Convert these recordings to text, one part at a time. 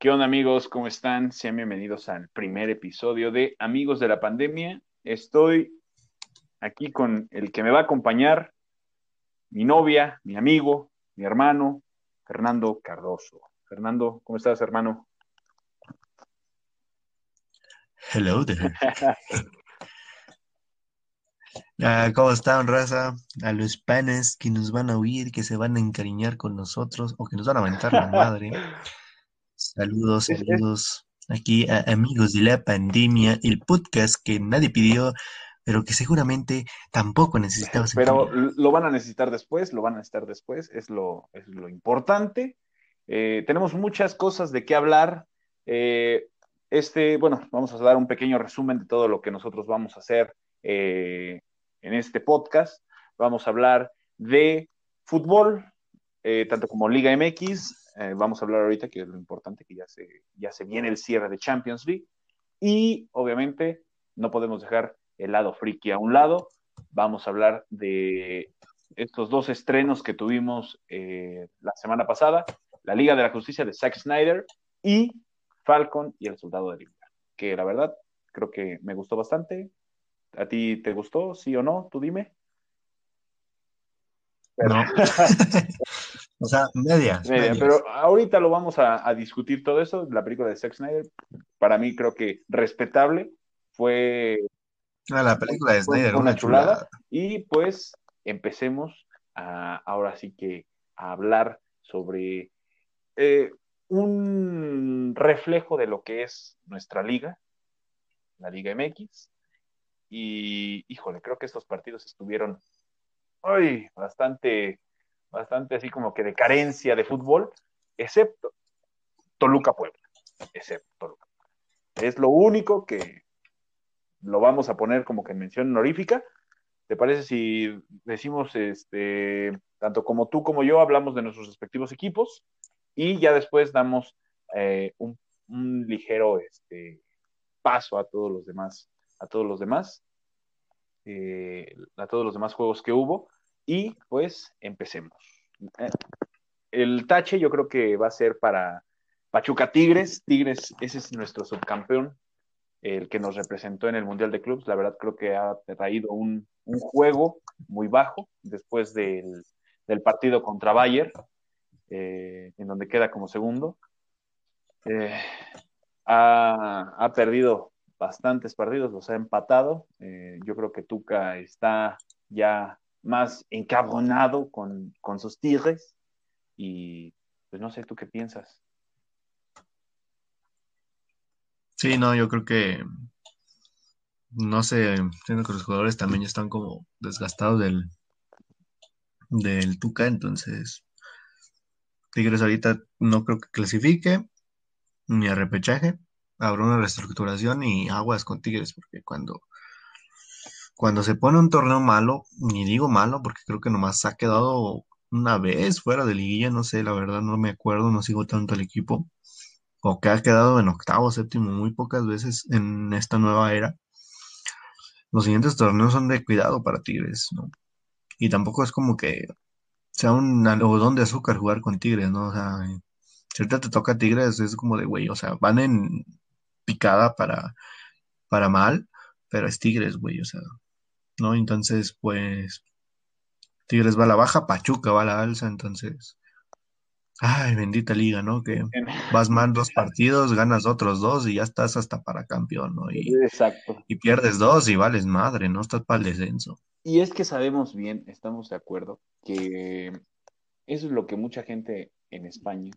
¿Qué onda amigos? ¿Cómo están? Sean bienvenidos al primer episodio de Amigos de la Pandemia. Estoy aquí con el que me va a acompañar, mi novia, mi amigo, mi hermano, Fernando Cardoso. Fernando, ¿cómo estás, hermano? Hello there. Ah, ¿Cómo están, raza? A los panes que nos van a oír, que se van a encariñar con nosotros o que nos van a aventar la madre. Saludos, saludos. Aquí a amigos de la pandemia, el podcast que nadie pidió, pero que seguramente tampoco necesitabas tu Pero lo van a necesitar después, lo van a necesitar después, es lo, es lo importante. Eh, tenemos muchas cosas de qué hablar. Eh, este, bueno, vamos a dar un pequeño resumen de todo lo que nosotros vamos a hacer eh, en este podcast. Vamos a hablar de fútbol, eh, tanto como Liga MX. Eh, vamos a hablar ahorita que es lo importante, que ya se, ya se viene el cierre de Champions League. Y obviamente no podemos dejar el lado friki a un lado. Vamos a hablar de estos dos estrenos que tuvimos eh, la semana pasada, la Liga de la Justicia de Zack Snyder y Falcon y el Soldado del Invierno, que la verdad creo que me gustó bastante. ¿A ti te gustó, sí o no? Tú dime. Pero- No. O sea, medias, Media, medias. pero ahorita lo vamos a, a discutir todo eso. La película de Zack Snyder, para mí creo que respetable, fue Ah, la película de Snyder, una una chulada. chulada. Y pues empecemos a, ahora sí que a hablar sobre eh, un reflejo de lo que es nuestra liga, la Liga MX. Y híjole, creo que estos partidos estuvieron ay, bastante, bastante así como que de carencia de fútbol, excepto Toluca Puebla, excepto Toluca. Es lo único que lo vamos a poner como que en mención honorífica. ¿Te parece si decimos, este, tanto como tú como yo, hablamos de nuestros respectivos equipos y ya después damos eh, un, ligero este, paso a todos los demás, a todos los demás, eh, a todos los demás juegos que hubo y pues empecemos. Eh, el tache yo creo que va a ser para Pachuca Tigres. Tigres, ese es nuestro subcampeón, el que nos representó en el Mundial de Clubs. La verdad creo que ha traído un, un juego muy bajo después del, del partido contra Bayer, eh, en donde queda como segundo. Eh, ha, ha, perdido bastantes partidos, los ha empatado. Yo creo que Tuca está ya más encabronado con, con sus tigres y pues no sé, ¿tú qué piensas? Sí, no, yo creo que no sé, siento que los jugadores también ya están como desgastados del, del Tuca, entonces Tigres ahorita no creo que clasifique ni a habrá una reestructuración y aguas con Tigres, porque cuando, cuando se pone un torneo malo, ni digo malo, porque creo que nomás ha quedado una vez fuera de liguilla, no sé, la verdad no me acuerdo, no sigo tanto el equipo, o que ha quedado en octavo, séptimo, muy pocas veces en esta nueva era. Los siguientes torneos son de cuidado para Tigres, ¿no? Y tampoco es como que sea un algodón de azúcar jugar con Tigres, ¿no? O sea, si ahorita te toca Tigres, es como de, güey, o sea, van en picada para, para mal, pero es Tigres, güey, o sea, ¿no? Entonces, pues, Tigres va a la baja, Pachuca va a la alza, entonces, ay, bendita liga, ¿no? Que vas mal dos partidos, ganas otros dos y ya estás hasta para campeón, ¿no? Y, Exacto. y pierdes dos y vales madre, ¿no? Estás para el descenso. Y es que sabemos bien, estamos de acuerdo, que eso es lo que mucha gente en España,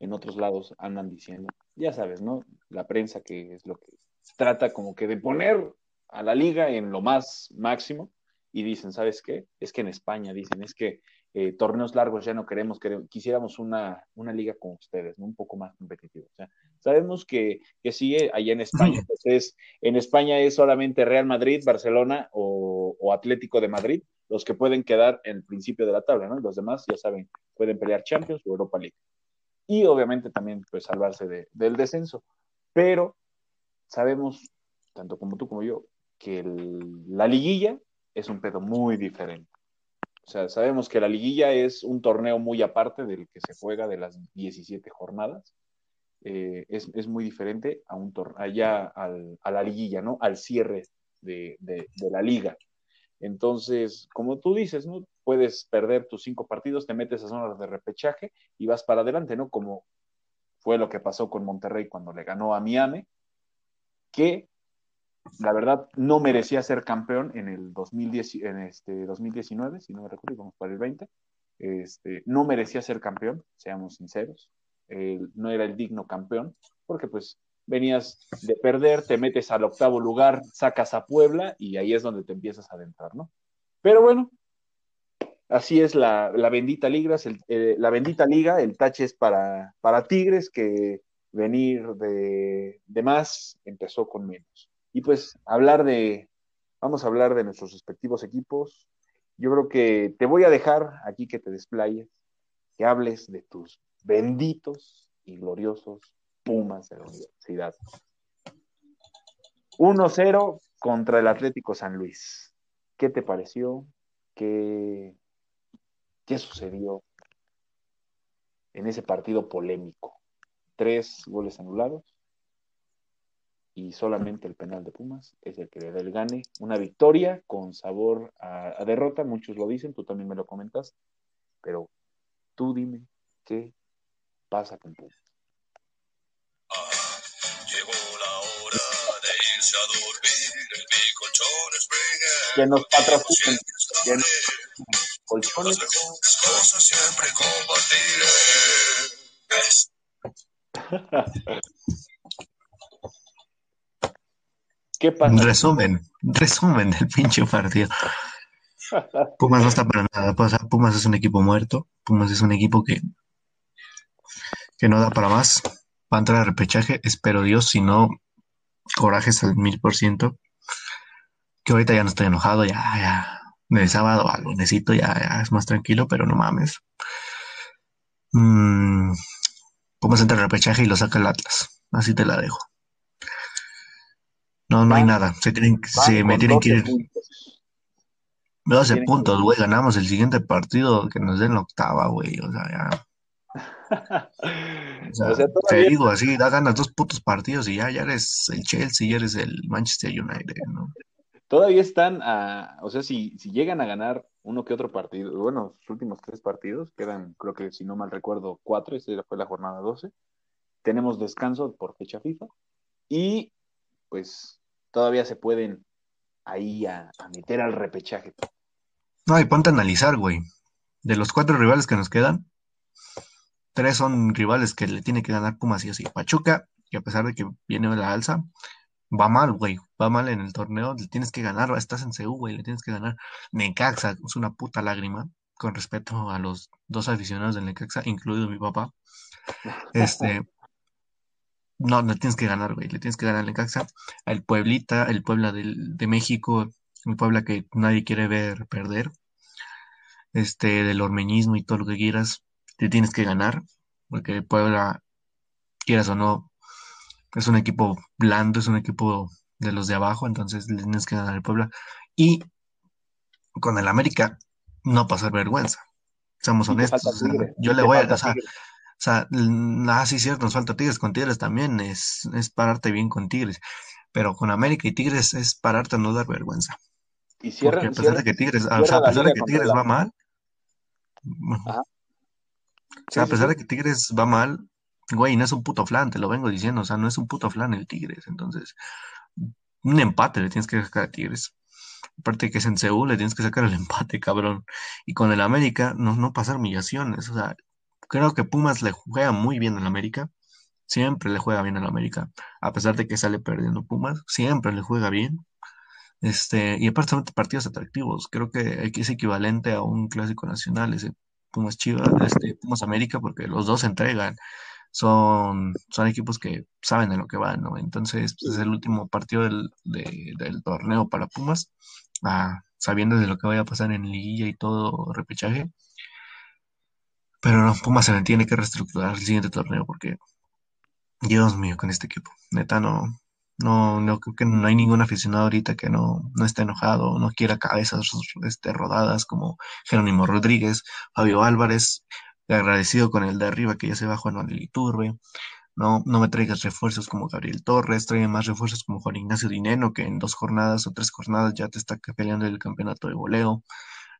en otros lados, andan diciendo. Ya sabes, ¿no? La prensa que es lo que trata como que de poner a la liga en lo más máximo y dicen, ¿sabes qué? Es que en España dicen, es que eh, torneos largos ya no queremos, queremos quisiéramos una, una liga con ustedes, ¿no? Un poco más competitiva. O sea, sabemos que, que sí, allá en España, pues es, en España es solamente Real Madrid, Barcelona o, o, Atlético de Madrid los que pueden quedar en el principio de la tabla, ¿no? Los demás, ya saben, pueden pelear Champions o Europa League. Y obviamente también, pues, salvarse de, del descenso. Pero sabemos, tanto como tú como yo, que la liguilla es un pedo muy diferente. O sea, sabemos que la liguilla es un torneo muy aparte del que se juega de las 17 jornadas. eh, es, muy diferente a un allá al, a la liguilla, ¿no? Al cierre de, de, la liga. Entonces, como tú dices, ¿no? Puedes perder tus cinco partidos, te metes a zonas de repechaje y vas para adelante, ¿no? Como fue lo que pasó con Monterrey cuando le ganó a Miami, que la verdad no merecía ser campeón en el 2010, en este 2019, si no me recuerdo, vamos para el 20. Este, no merecía ser campeón, seamos sinceros. no era el digno campeón, porque pues venías de perder, te metes al octavo lugar, sacas a Puebla y ahí es donde te empiezas a adentrar, ¿no? Pero bueno, así es la, bendita liga, el, eh, la bendita liga, el tache es para, para Tigres que venir de, de más empezó con menos. Y pues hablar de, vamos a hablar de nuestros respectivos equipos. Yo creo que te voy a dejar aquí que te desplayes, que hables de tus benditos y gloriosos Pumas de la universidad. 1-0 contra el Atlético San Luis. ¿Qué te pareció? ¿Qué, ¿Qué sucedió en ese partido polémico? Tres goles anulados y solamente el penal de Pumas es el que le da el gane. Una victoria con sabor a, derrota, muchos lo dicen, tú también me lo comentas, pero tú dime qué pasa con Pumas. llegó la hora de irse a dormir mi colchón Que nos patrocinen. Que nos colchones. Cosas siempre compartiré. ¿Qué pasa? Resumen, resumen del pinche partido. Pumas no está para nada. Pumas es un equipo muerto. Pumas es un equipo que, que no da para más. Va a entrar a repechaje. Espero Dios, si no, corajes al mil por ciento. Que ahorita ya no estoy enojado, ya, ya. De sábado al lunesito ya, ya es más tranquilo, pero no mames. Mm, Pumas entra a repechaje y lo saca el Atlas. Así te la dejo. No, no hay nada. Se, tienen, se me tienen que ir. 12 puntos, güey. Ganamos el siguiente partido que nos den la octava, güey. O sea, ya. O sea, te digo así, da ganas dos putos partidos y ya, ya eres el Chelsea, ya eres el Manchester United, ¿no? Todavía están a, o sea, si, si llegan a ganar uno que otro partido, bueno, los últimos tres partidos, quedan, creo que si no mal recuerdo, cuatro, esa fue la jornada 12. Tenemos descanso por fecha FIFA y pues todavía se pueden ahí a, meter al repechaje. No, y ponte a analizar, güey. De los cuatro rivales que nos quedan, tres son rivales que le tiene que ganar Pumas y así. Pachuca, que a pesar de que viene la alza, va mal, güey. Va mal en el torneo, le tienes que ganar. Estás en CU, güey, le tienes que ganar. Necaxa, es una puta lágrima, con respeto a los dos aficionados del Necaxa, incluido mi papá. Este, no, le tienes que ganar, güey. Le tienes que ganar al Necaxa, al Pueblita, el Puebla de México, el Puebla que nadie quiere ver perder. Este, del ormeñismo y todo lo que quieras, te tienes que ganar, porque Puebla, quieras o no, es un equipo blando, es un equipo de los de abajo, entonces le tienes que ganar al Puebla. Y con el América, no pasar vergüenza. Seamos honestos. yo le voy a. O o sea, ah, sí, cierto, nos falta Tigres. Con Tigres también es, es pararte bien con Tigres. Pero con América y Tigres es pararte a no dar vergüenza. Y Porque a pesar de que Tigres, o sea, a pesar de que Tigres va mal, o sea, a pesar de que Tigres va mal, güey, no es un puto flan, te lo vengo diciendo, o sea, no es un puto flan el Tigres. Entonces, un empate le tienes que sacar a Tigres. Aparte que es en Seúl, le tienes que sacar el empate, cabrón. Y con el América, no, no pasar humillaciones. O sea, Creo que Pumas le juega muy bien en América. Siempre le juega bien en América. A pesar de que sale perdiendo Pumas, siempre le juega bien. Este, y aparte son partidos atractivos. Creo que es equivalente a un clásico nacional, ese Pumas Chivas, este Pumas América, porque los dos se entregan. Son, son equipos que saben de lo que van, ¿no? Entonces, pues, es el último partido del, del torneo para Pumas, ah, sabiendo de lo que vaya a pasar en liguilla y todo repechaje. Pero no, Pumas se tiene que reestructurar el siguiente torneo porque, Dios mío, con este equipo. Neta, no, no, no creo que no hay ningún aficionado ahorita que no, no esté enojado, no quiera cabezas este, rodadas como Jerónimo Rodríguez, Fabio Álvarez, agradecido con el de arriba que ya se va Juan Manuel Iturbe, No, no me traigas refuerzos como Gabriel Torres, trae más refuerzos como Juan Ignacio Dineno, que en dos jornadas o tres jornadas ya te está peleando el campeonato de voleo,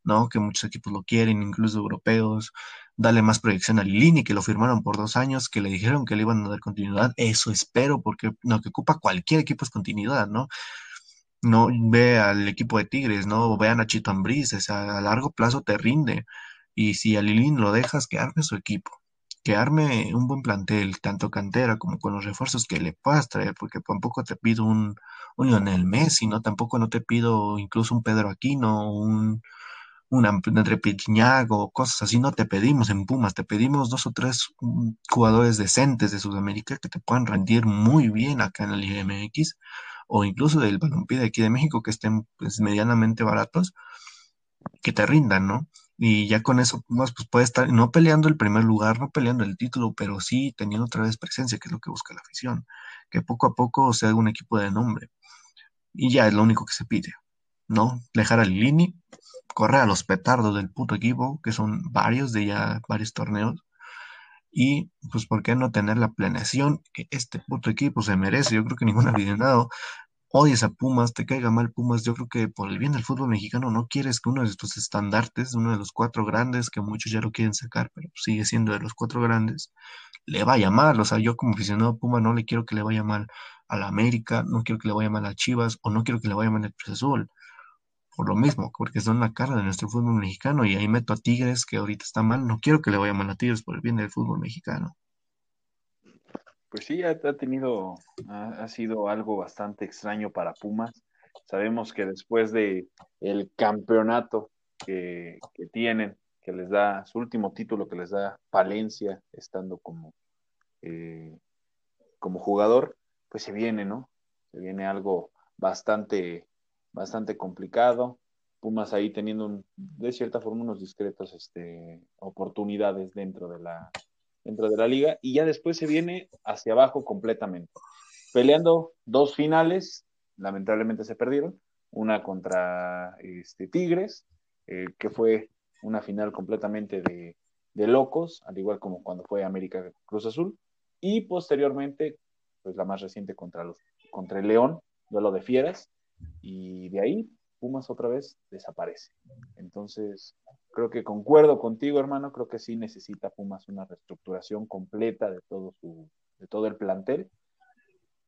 ¿no? Que muchos equipos lo quieren, incluso europeos. Dale más proyección a Lilini, que lo firmaron por dos años, que le dijeron que le iban a dar continuidad. Eso espero, porque lo que ocupa cualquier equipo es continuidad, ¿no? No ve al equipo de Tigres, ¿no? Vean a Chito Ambriz, o sea, a largo plazo te rinde. Y si a Lilini lo dejas, que arme su equipo que arme un buen plantel, tanto cantera como con los refuerzos que le puedas traer, porque tampoco te pido un, un Lionel Messi, ¿no? Tampoco no te pido incluso un Pedro Aquino, un, un André o cosas así, no te pedimos en Pumas, te pedimos dos o tres mm, jugadores decentes de Sudamérica que te puedan rendir muy bien acá en la Liga MX, o incluso del balompié de aquí de México, que estén pues, medianamente baratos, que te rindan, ¿no? Y ya con eso pues, puede estar no peleando el primer lugar, no peleando el título, pero sí teniendo otra vez presencia, que es lo que busca la afición. Que poco a poco se haga un equipo de nombre. Y ya es lo único que se pide, ¿no? Dejar a Lilini, correr a los petardos del puto equipo, que son varios de ya varios torneos. Y pues, ¿por qué no tener la planeación que este puto equipo se merece? Yo creo que ningún aficionado odies a Pumas, te caiga mal Pumas, yo creo que por el bien del fútbol mexicano no quieres que uno de tus estandartes, uno de los cuatro grandes, que muchos ya lo quieren sacar, pero sigue siendo de los cuatro grandes, le vaya mal. O sea, yo como aficionado a Puma no le quiero que le vaya mal a la América, no quiero que le vaya mal a Chivas, o no quiero que le vaya mal al Cruz Azul. Por lo mismo, porque son la cara de nuestro fútbol mexicano y ahí meto a Tigres, que ahorita está mal, no quiero que le vaya mal a Tigres por el bien del fútbol mexicano. Pues sí, ha, tenido, ha, sido algo bastante extraño para Pumas. Sabemos que después de el campeonato que, tienen, que les da su último título, que les da Palencia, estando como, eh, como jugador, pues se viene, ¿no? Se viene algo bastante, bastante complicado. Pumas ahí teniendo de cierta forma unos discretos este, oportunidades dentro de la, dentro de la liga y ya después se viene hacia abajo completamente. Peleando dos finales, lamentablemente se perdieron, una contra este, Tigres, eh, que fue una final completamente de, locos, al igual como cuando fue América Cruz Azul, y posteriormente, pues la más reciente contra, los, contra el León, duelo de fieras, y de ahí Pumas otra vez desaparece. Entonces, creo que concuerdo contigo, hermano, creo que sí necesita Pumas una reestructuración completa de todo su, de todo el plantel.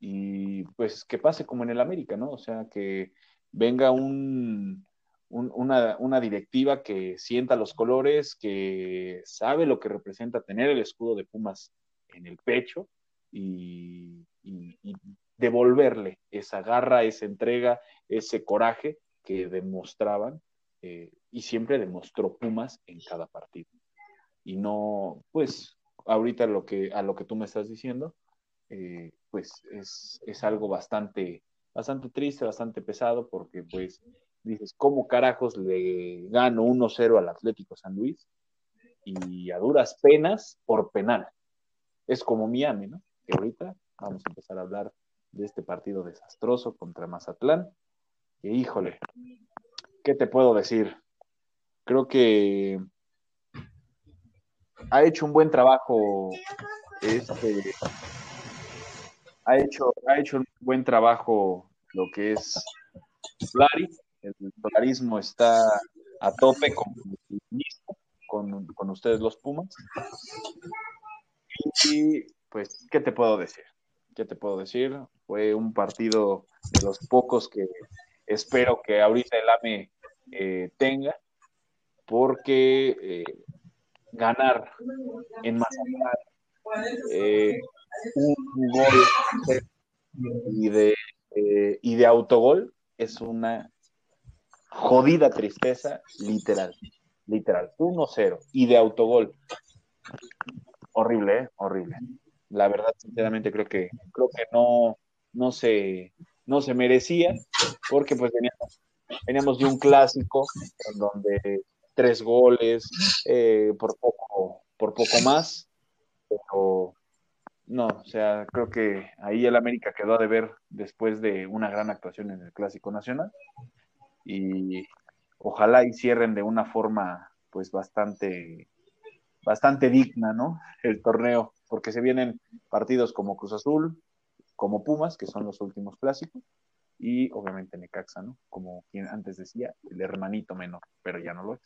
Y pues que pase como en el América, ¿no? O sea, que venga un, una, una, directiva que sienta los colores, que sabe lo que representa tener el escudo de Pumas en el pecho y, devolverle esa garra, esa entrega, ese coraje que demostraban eh, y siempre demostró Pumas en cada partido. Y no, pues, ahorita lo que, a lo que tú me estás diciendo, eh, pues es, es, algo bastante, bastante triste, bastante pesado, porque pues dices, ¿cómo carajos le gano 1-0 al Atlético San Luis? Y a duras penas por penal. Es como Miami, ¿no? Que ahorita vamos a empezar a hablar de este partido desastroso contra Mazatlán. Y híjole, ¿qué te puedo decir? Creo que ha hecho un buen trabajo. Este, ha hecho, ha hecho un buen trabajo lo que es Solaris. El solarismo está a tope con, con, con ustedes los Pumas. Y pues, ¿qué te puedo decir? ¿Qué te puedo decir? Fue un partido de los pocos que espero que ahorita el AME eh, tenga, porque eh, ganar en Mazatlán eh, un gol y de, y de autogol es una jodida tristeza, literal, literal, 1-0 y de autogol. Horrible. Horrible. La verdad, sinceramente, creo que, creo que no, no se, no se merecía, porque pues veníamos, de un clásico en donde tres goles eh, por poco, por poco más, pero no, o sea, creo que ahí el América quedó a deber después de una gran actuación en el Clásico Nacional y ojalá y cierren de una forma pues bastante bastante digna, ¿no? El torneo, porque se vienen partidos como Cruz Azul, como Pumas, que son los últimos clásicos, y obviamente Necaxa, ¿no? Como quien antes decía, el hermanito menor, pero ya no lo es.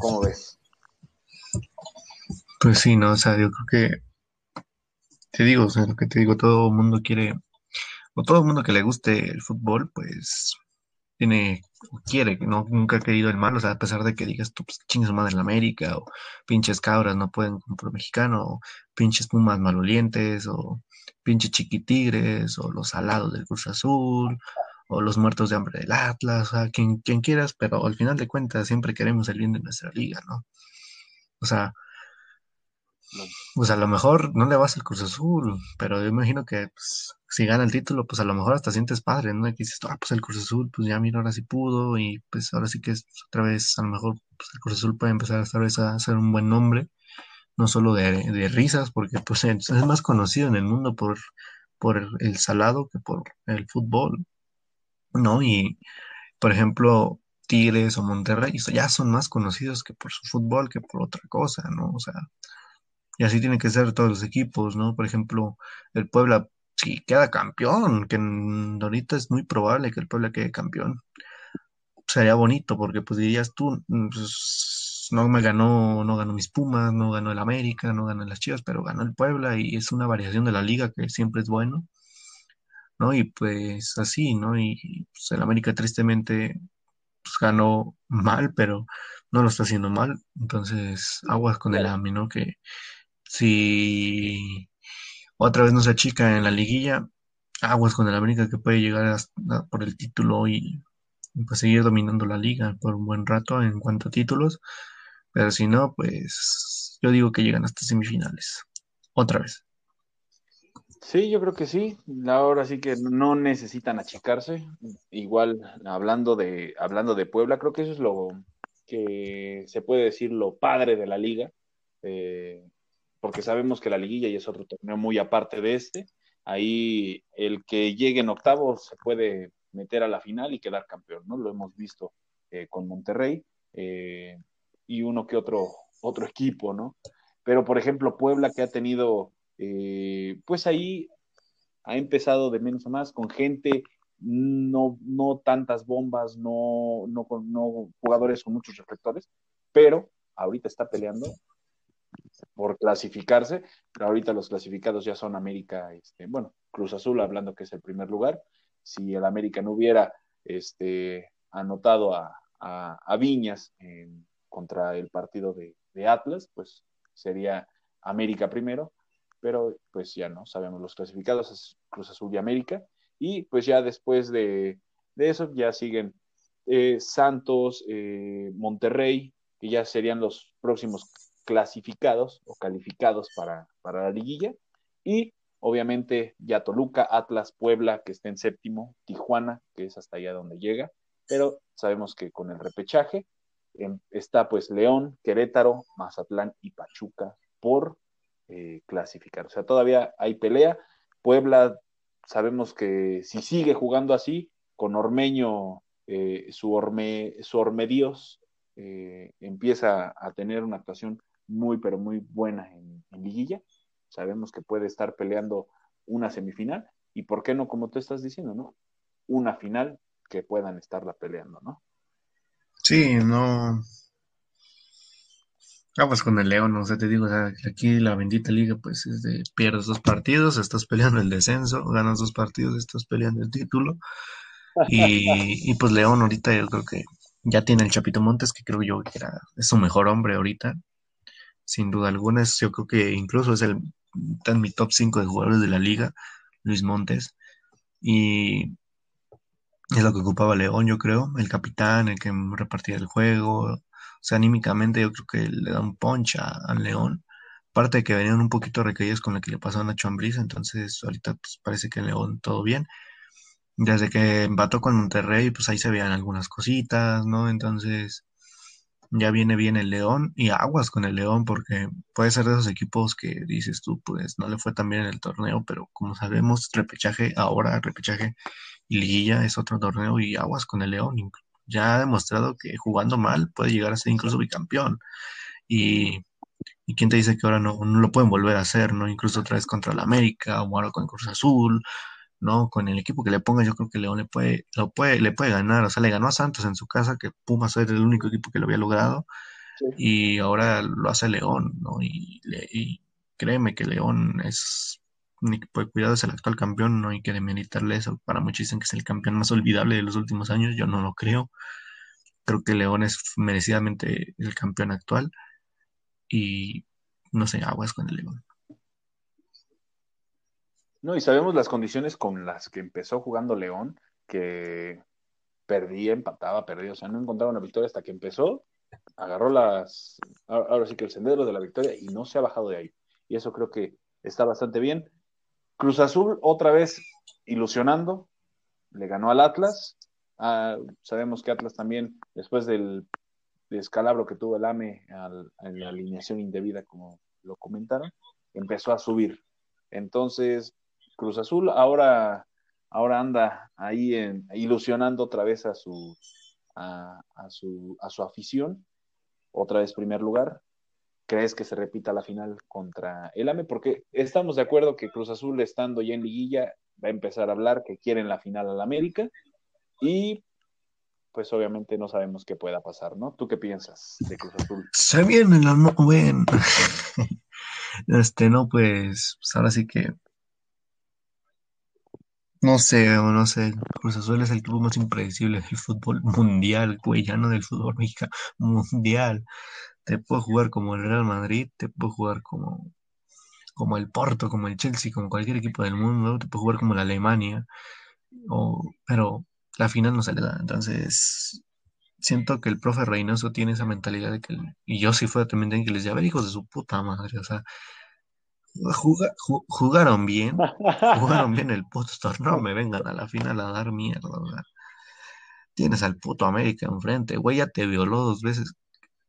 ¿Cómo ves? Pues sí, no, o sea, yo creo que te digo, o sea, lo que te digo, todo mundo quiere, o todo mundo que le guste el fútbol, pues tiene, quiere, no, nunca ha querido el mal, o sea, a pesar de que digas tú, pues chingas madre en América, o pinches cabras no pueden comprar mexicano, o pinches pumas malolientes, o pinches chiquitigres, o los alados del Cruz Azul, o los muertos de hambre del Atlas, o sea, quien, quien quieras, pero al final de cuentas siempre queremos el bien de nuestra liga, ¿no? O sea, pues a lo mejor no le vas al Cruz Azul, pero yo imagino que pues, si gana el título, pues a lo mejor hasta sientes padre, ¿no? Y que dices, ah, pues el Cruz Azul, pues ya mira, ahora sí pudo, y pues ahora sí que es, otra vez, a lo mejor pues, el Cruz Azul puede empezar esta vez a hacer un buen nombre, no solo de, de risas, porque pues es más conocido en el mundo por, por el salado que por el fútbol, ¿no? Y, por ejemplo, Tigres o Monterrey, ya son más conocidos que por su fútbol que por otra cosa, ¿no? O sea, y así tienen que ser todos los equipos, ¿no? Por ejemplo, el Puebla, si queda campeón, que ahorita es muy probable que el Puebla quede campeón. Sería bonito, porque pues dirías tú, mm, pues, no me ganó, no ganó mis Pumas, no ganó el América, no ganó las Chivas, pero ganó el Puebla y es una variación de la liga que siempre es bueno, ¿no? Y pues así, ¿no? Y pues, el América tristemente pues, ganó mal, pero no lo está haciendo mal, entonces aguas con el AMI, ¿no? Que si otra vez no se achica en la liguilla, aguas con el América que puede llegar hasta por el título y, pues seguir dominando la liga por un buen rato en cuanto a títulos. Pero si no, pues yo digo que llegan hasta semifinales. Otra vez. Sí, yo creo que sí. Ahora sí que no necesitan achicarse. Igual hablando de hablando de Puebla, creo que eso es lo que se puede decir lo padre de la liga. Eh, porque sabemos que la liguilla ya es otro torneo muy aparte de este. Ahí el que llegue en octavos se puede meter a la final y quedar campeón, ¿no? Lo hemos visto eh, con Monterrey eh, y uno que otro, otro equipo, ¿no? Pero, por ejemplo, Puebla que ha tenido, eh, pues ahí ha empezado de menos a más con gente, no, no tantas bombas, no, no, no jugadores con muchos reflectores, pero ahorita está peleando por clasificarse, pero ahorita los clasificados ya son América, este, bueno, Cruz Azul hablando que es el primer lugar. Si el América no hubiera este, anotado a, Viñas contra el partido de, Atlas, pues sería América primero, pero pues ya no, sabemos los clasificados es Cruz Azul y América, y pues ya después de, eso ya siguen eh, Santos, eh, Monterrey, que ya serían los próximos clasificados o calificados para, la liguilla. Y obviamente ya Toluca, Atlas, Puebla, que está en séptimo, Tijuana, que es hasta allá donde llega. Pero sabemos que con el repechaje em, está pues León, Querétaro, Mazatlán y Pachuca por eh, clasificar. O sea, todavía hay pelea. Puebla, sabemos que si sigue jugando así, con Ormeño, eh, su, orme, su Ormedios, eh, empieza a tener una actuación muy, pero muy buena en, liguilla. Sabemos que puede estar peleando una semifinal y por qué no, como tú estás diciendo, ¿no? Una final que puedan estarla peleando, ¿no? Sí, no. Ah, pues con el León, o sea, te digo, o sea, aquí la bendita liga, pues es de pierdes dos partidos, estás peleando el descenso, ganas dos partidos, estás peleando el título. Y, y pues León ahorita yo creo que ya tiene el Chapito Montes, que creo yo que era, es su mejor hombre ahorita sin duda alguna. yo creo que incluso es el, está mi top 5 de jugadores de la liga, Luis Montes. Y es lo que ocupaba León, yo creo, el capitán, el que repartía el juego. O sea, anímicamente yo creo que le da un punch a, León. Aparte de que venían un poquito recaídos con lo que le pasó a Nacho Ambriz, entonces ahorita pues, parece que León todo bien. Desde que empató con Monterrey, pues ahí se veían algunas cositas, ¿no? Entonces, ya viene bien el León y aguas con el León porque puede ser de esos equipos que dices tú, pues no le fue tan bien en el torneo, pero como sabemos, repechaje ahora, repechaje y liguilla es otro torneo y aguas con el León. Ya ha demostrado que jugando mal puede llegar a ser incluso bicampeón. Y, ¿Y quién te dice que ahora no, no lo pueden volver a hacer, ¿no? Incluso otra vez contra el América, o ahora con Cruz Azul, ¿no? Con el equipo que le ponga, yo creo que León le puede, lo puede, le puede ganar. O sea, le ganó a Santos en su casa, que Pumas era el único equipo que lo había logrado, y ahora lo hace León, ¿no? Y, y créeme que León es un equipo de cuidado, es el actual campeón, no hay que demeritarle eso. Para muchos dicen que es el campeón más olvidable de los últimos años, yo no lo creo. Creo que León es merecidamente el campeón actual y no sé, aguas con el León. No, y sabemos las condiciones con las que empezó jugando León, que perdía, empataba, perdía, o sea, no encontraba una victoria hasta que empezó, agarró las, ahora sí que el sendero de la victoria y no se ha bajado de ahí. Y eso creo que está bastante bien. Cruz Azul otra vez ilusionando, le ganó al Atlas. Ah, sabemos que Atlas también, después del descalabro que tuvo el AME en la alineación indebida, como lo comentaron, empezó a subir. Entonces, Cruz Azul ahora, ahora anda ahí en, ilusionando otra vez a su, a, su, a su afición, otra vez primer lugar. ¿Crees que se repita la final contra el AME? Porque estamos de acuerdo que Cruz Azul, estando ya en liguilla, va a empezar a hablar que quieren la final al América y pues obviamente no sabemos qué pueda pasar, ¿no? ¿Tú qué piensas de Cruz Azul? Se viene la no, bueno. este, no, pues, pues, ahora sí que no sé, no sé, Cruz Azul es el equipo más impredecible del fútbol mundial, güey, ya del fútbol mexicano, mundial. Te puedo jugar como el Real Madrid, te puedo jugar como, como el Porto, como el Chelsea, como cualquier equipo del mundo, te puedo jugar como la Alemania, o, pero la final no se le da. Entonces, siento que el profe Reynoso tiene esa mentalidad de que, y yo si fuera también tengo que les ver hijos de su puta madre, o sea, jugaron bien, jugaron bien el puto no me vengan a la final a dar mierda, Tienes al puto América enfrente, güey, ya te violó dos veces,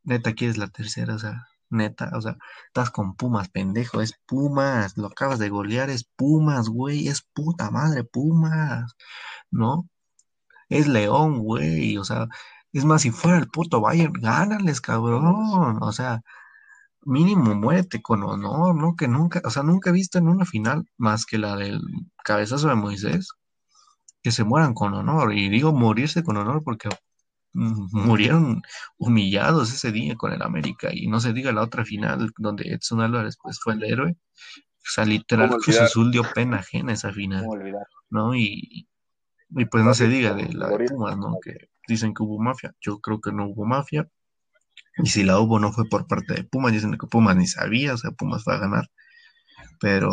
neta, quieres la tercera, o sea, neta, o sea, estás con Pumas, pendejo, es Pumas, lo acabas de golear, es Pumas, güey, es puta madre, Pumas, ¿no? Es León, güey, o sea, es más, si fuera el puto Bayern, gánales, cabrón, o sea, mínimo muérete con honor, ¿no? Que nunca, o sea, nunca he visto en una final más que la del cabezazo de Moisés, que se mueran con honor, y digo morirse con honor porque murieron humillados ese día con el América. Y no se diga la otra final donde Edson Álvarez pues fue el héroe. O sea literal Cruz Azul dio pena ajena esa final no y, y pues no se diga de la de Pumas no que dicen que hubo mafia. Yo creo que no hubo mafia y si la hubo no fue por parte de Pumas dicen que Pumas ni sabía o sea Pumas fue a ganar pero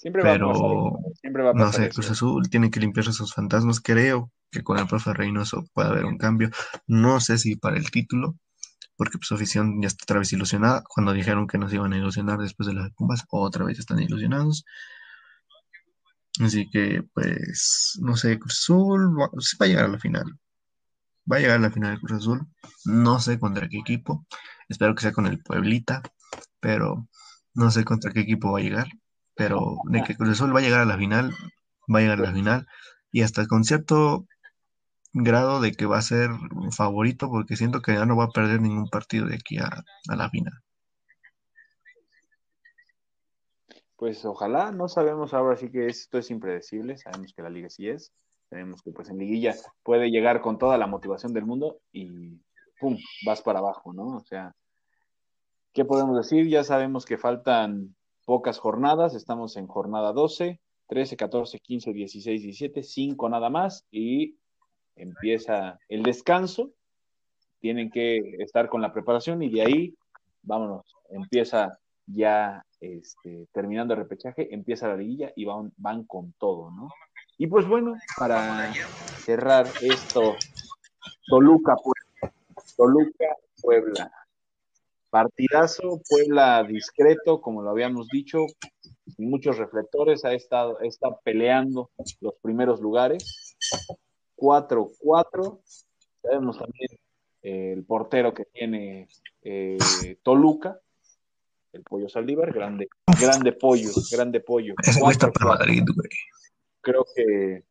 Siempre va pero, a pasar, siempre va a pasar no sé, Cruz Azul tiene que limpiar esos fantasmas. Creo que con el profe Reynoso puede haber un cambio. No sé si para el título, porque su afición ya está otra vez ilusionada. Cuando dijeron que nos iban a ilusionar después de las Pumas, otra vez están ilusionados. Así que, pues, no sé, Cruz Azul va, va a llegar a la final. Va a llegar a la final Cruz Azul. No sé contra qué equipo. Espero que sea con el Pueblita, pero no sé contra qué equipo va a llegar pero de que Cruz Azul va a llegar a la final, va a llegar a la final, y hasta con cierto grado de que va a ser favorito, porque siento que ya no va a perder ningún partido de aquí a, la final. Pues ojalá, no sabemos ahora sí que esto es impredecible, sabemos que la liga sí es, sabemos que pues en liguilla puede llegar con toda la motivación del mundo y pum, vas para abajo, ¿no? O sea, ¿qué podemos decir? Ya sabemos que faltan pocas jornadas, estamos en jornada 12, 13, 14, 15, 16, 17, 5 nada más y empieza el descanso, tienen que estar con la preparación y de ahí, vámonos, empieza ya este, terminando el repechaje, empieza la liguilla y van, van con todo, ¿no? Y pues bueno, para cerrar esto, Toluca, Puebla, Toluca, Puebla. Partidazo, Puebla discreto, como lo habíamos dicho, muchos reflectores, ha estado está peleando los primeros lugares. 4-4. Sabemos también eh, el portero que tiene eh, Toluca, el pollo Saldívar, grande, grande pollo, grande pollo. Creo que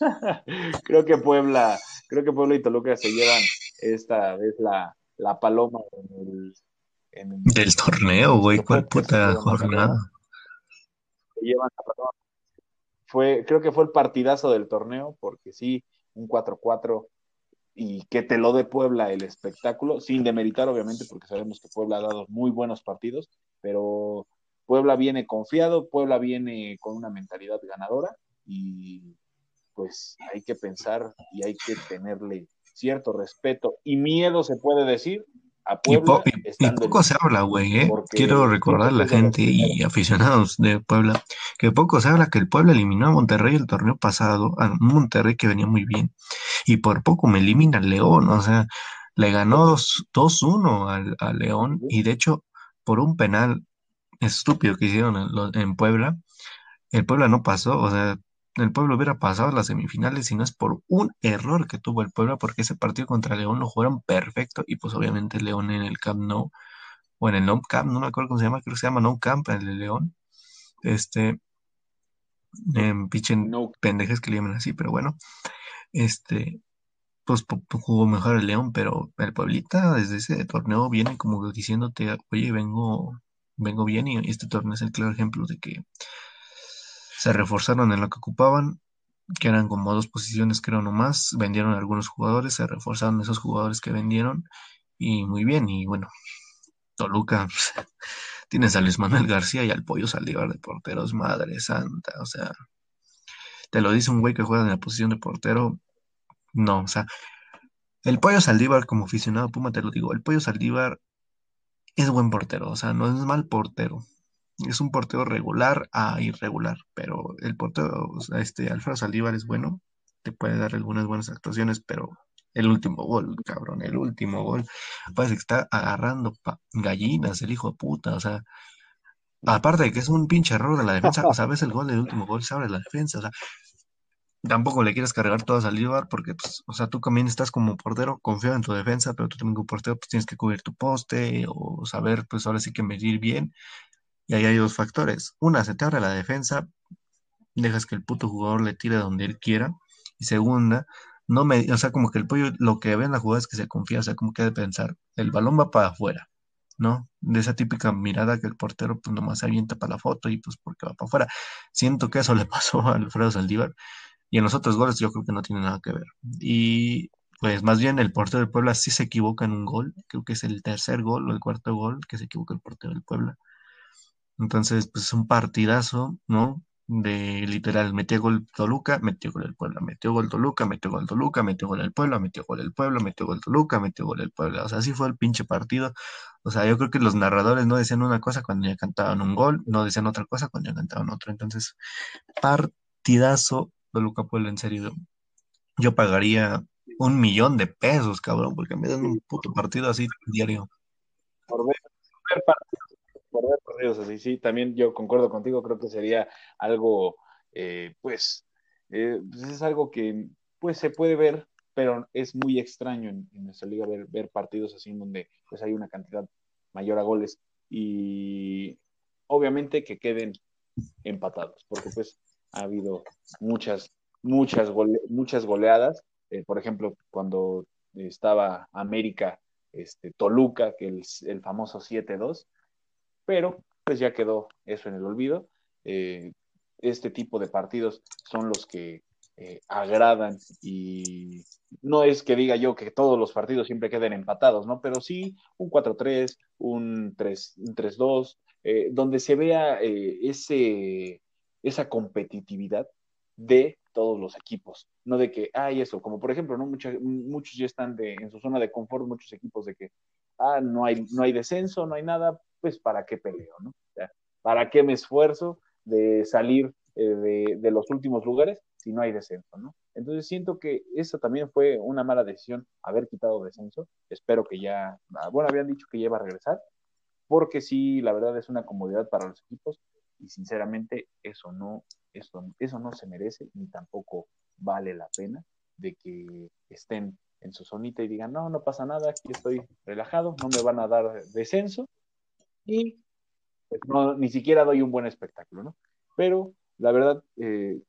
creo que Puebla, creo que Puebla y Toluca se llevan esta vez la, la paloma en el, del torneo, güey, ¿cuál puta jornada? Fue, creo que fue el partidazo del torneo, porque sí, un 4-4 y que te lo dé Puebla el espectáculo, sin demeritar obviamente, porque sabemos que Puebla ha dado muy buenos partidos, pero Puebla viene confiado, Puebla viene con una mentalidad ganadora y pues hay que pensar y hay que tenerle cierto respeto y miedo, se puede decir, a Puebla. Y, poco se habla, güey, ¿eh? Quiero recordar a la gente y aficionados de Puebla que poco se habla que el Puebla eliminó a Monterrey el torneo pasado, a Monterrey que venía muy bien, y por poco me elimina León, o sea, le ganó 2-1 al, al León y de hecho por un penal estúpido que hicieron en, en Puebla, el Puebla no pasó, o sea, el pueblo hubiera pasado a las semifinales si no es por un error que tuvo el pueblo, porque ese partido contra León lo jugaron perfecto y pues obviamente León en el Camp Nou, o en el No Camp, no me acuerdo cómo se llama, creo que se llama No Camp, el de León, este, en pichen pendejes que le llaman así, pero bueno, este, pues jugó mejor el León, pero el Pueblita desde ese torneo viene como diciéndote, oye, vengo, vengo bien y este torneo es el claro ejemplo de que se reforzaron en lo que ocupaban, que eran como dos posiciones, creo nomás, vendieron algunos jugadores, se reforzaron esos jugadores que vendieron y muy bien, y bueno, Toluca, tienes a Luis Manuel García y al Pollo Saldívar de porteros, madre santa, o sea, te lo dice un güey que juega en la posición de portero, no, o sea, el Pollo Saldívar como aficionado Puma, te lo digo, el Pollo Saldívar es buen portero, o sea, no es mal portero, es un portero regular a irregular, pero el portero, este, Alfredo Saldívar es bueno, te puede dar algunas buenas actuaciones, pero el último gol, cabrón, el último gol, parece que está agarrando gallinas, el hijo de puta, o sea, aparte de que es un pinche error de la defensa, o sea, ves el gol del último gol, se abre la defensa, o sea, tampoco le quieres cargar todo a Saldívar porque, pues, o sea, tú también estás como portero, confío en tu defensa, pero tú también como portero, pues tienes que cubrir tu poste o saber, pues ahora sí que medir bien y ahí hay dos factores. Una, se te abre la defensa, dejas que el puto jugador le tire donde él quiera. Y segunda, no me, o sea, como que el pollo lo que ve en la jugada es que se confía, o sea, como que de pensar, el balón va para afuera, ¿no? De esa típica mirada que el portero pues nomás se avienta para la foto y pues porque va para afuera. Siento que eso le pasó a Alfredo Saldívar y en los otros goles yo creo que no tiene nada que ver. Y pues más bien el portero del Puebla sí se equivoca en un gol, creo que es el tercer gol o el cuarto gol que se equivoca el portero del Puebla. Entonces, pues es un partidazo, ¿no? De literal, metió gol Toluca, metió gol el Puebla, metió gol Toluca, metió gol Toluca, metió gol el Puebla, metió gol el Puebla, metió gol Toluca, metió gol el Puebla. O sea, así fue el pinche partido. O sea, yo creo que los narradores no decían una cosa cuando ya cantaban un gol, no decían otra cosa cuando ya cantaban otro. Entonces, partidazo Toluca Puebla, en serio. Yo pagaría un millón de pesos, cabrón, porque me dan un puto partido así diario. Por ver, partido así, sí, también yo concuerdo contigo, creo que sería algo, eh, pues, eh, pues, es algo que pues se puede ver, pero es muy extraño en, nuestra liga ver, ver, partidos así en donde pues hay una cantidad mayor a goles y obviamente que queden empatados, porque pues ha habido muchas, muchas, muchas goleadas, eh, por ejemplo, cuando estaba América, este, Toluca, que el, el famoso 7-2, pero pues ya quedó eso en el olvido. Eh, este tipo de partidos son los que eh, agradan y no es que diga yo que todos los partidos siempre queden empatados, ¿no? Pero sí un 4-3, un 3-2, eh, donde se vea ese, esa competitividad de todos los equipos, no de que, hay eso, como por ejemplo, ¿no? Muchos, muchos ya están de, en su zona de confort, muchos equipos de que, ah, no hay, no hay descenso, no hay nada, pues ¿para qué peleo, no? ¿Para qué me esfuerzo de salir eh, de, los últimos lugares si no hay descenso, no? Entonces siento que esa también fue una mala decisión haber quitado descenso. Espero que ya, ah, bueno, habían dicho que ya iba a regresar, porque sí, la verdad es una comodidad para los equipos y sinceramente eso no, eso, eso no se merece ni tampoco vale la pena de que estén en su zonita y digan, no, no pasa nada, aquí estoy relajado, no me van a dar descenso y pues, no, ni siquiera doy un buen espectáculo, ¿no? Pero la verdad, eh,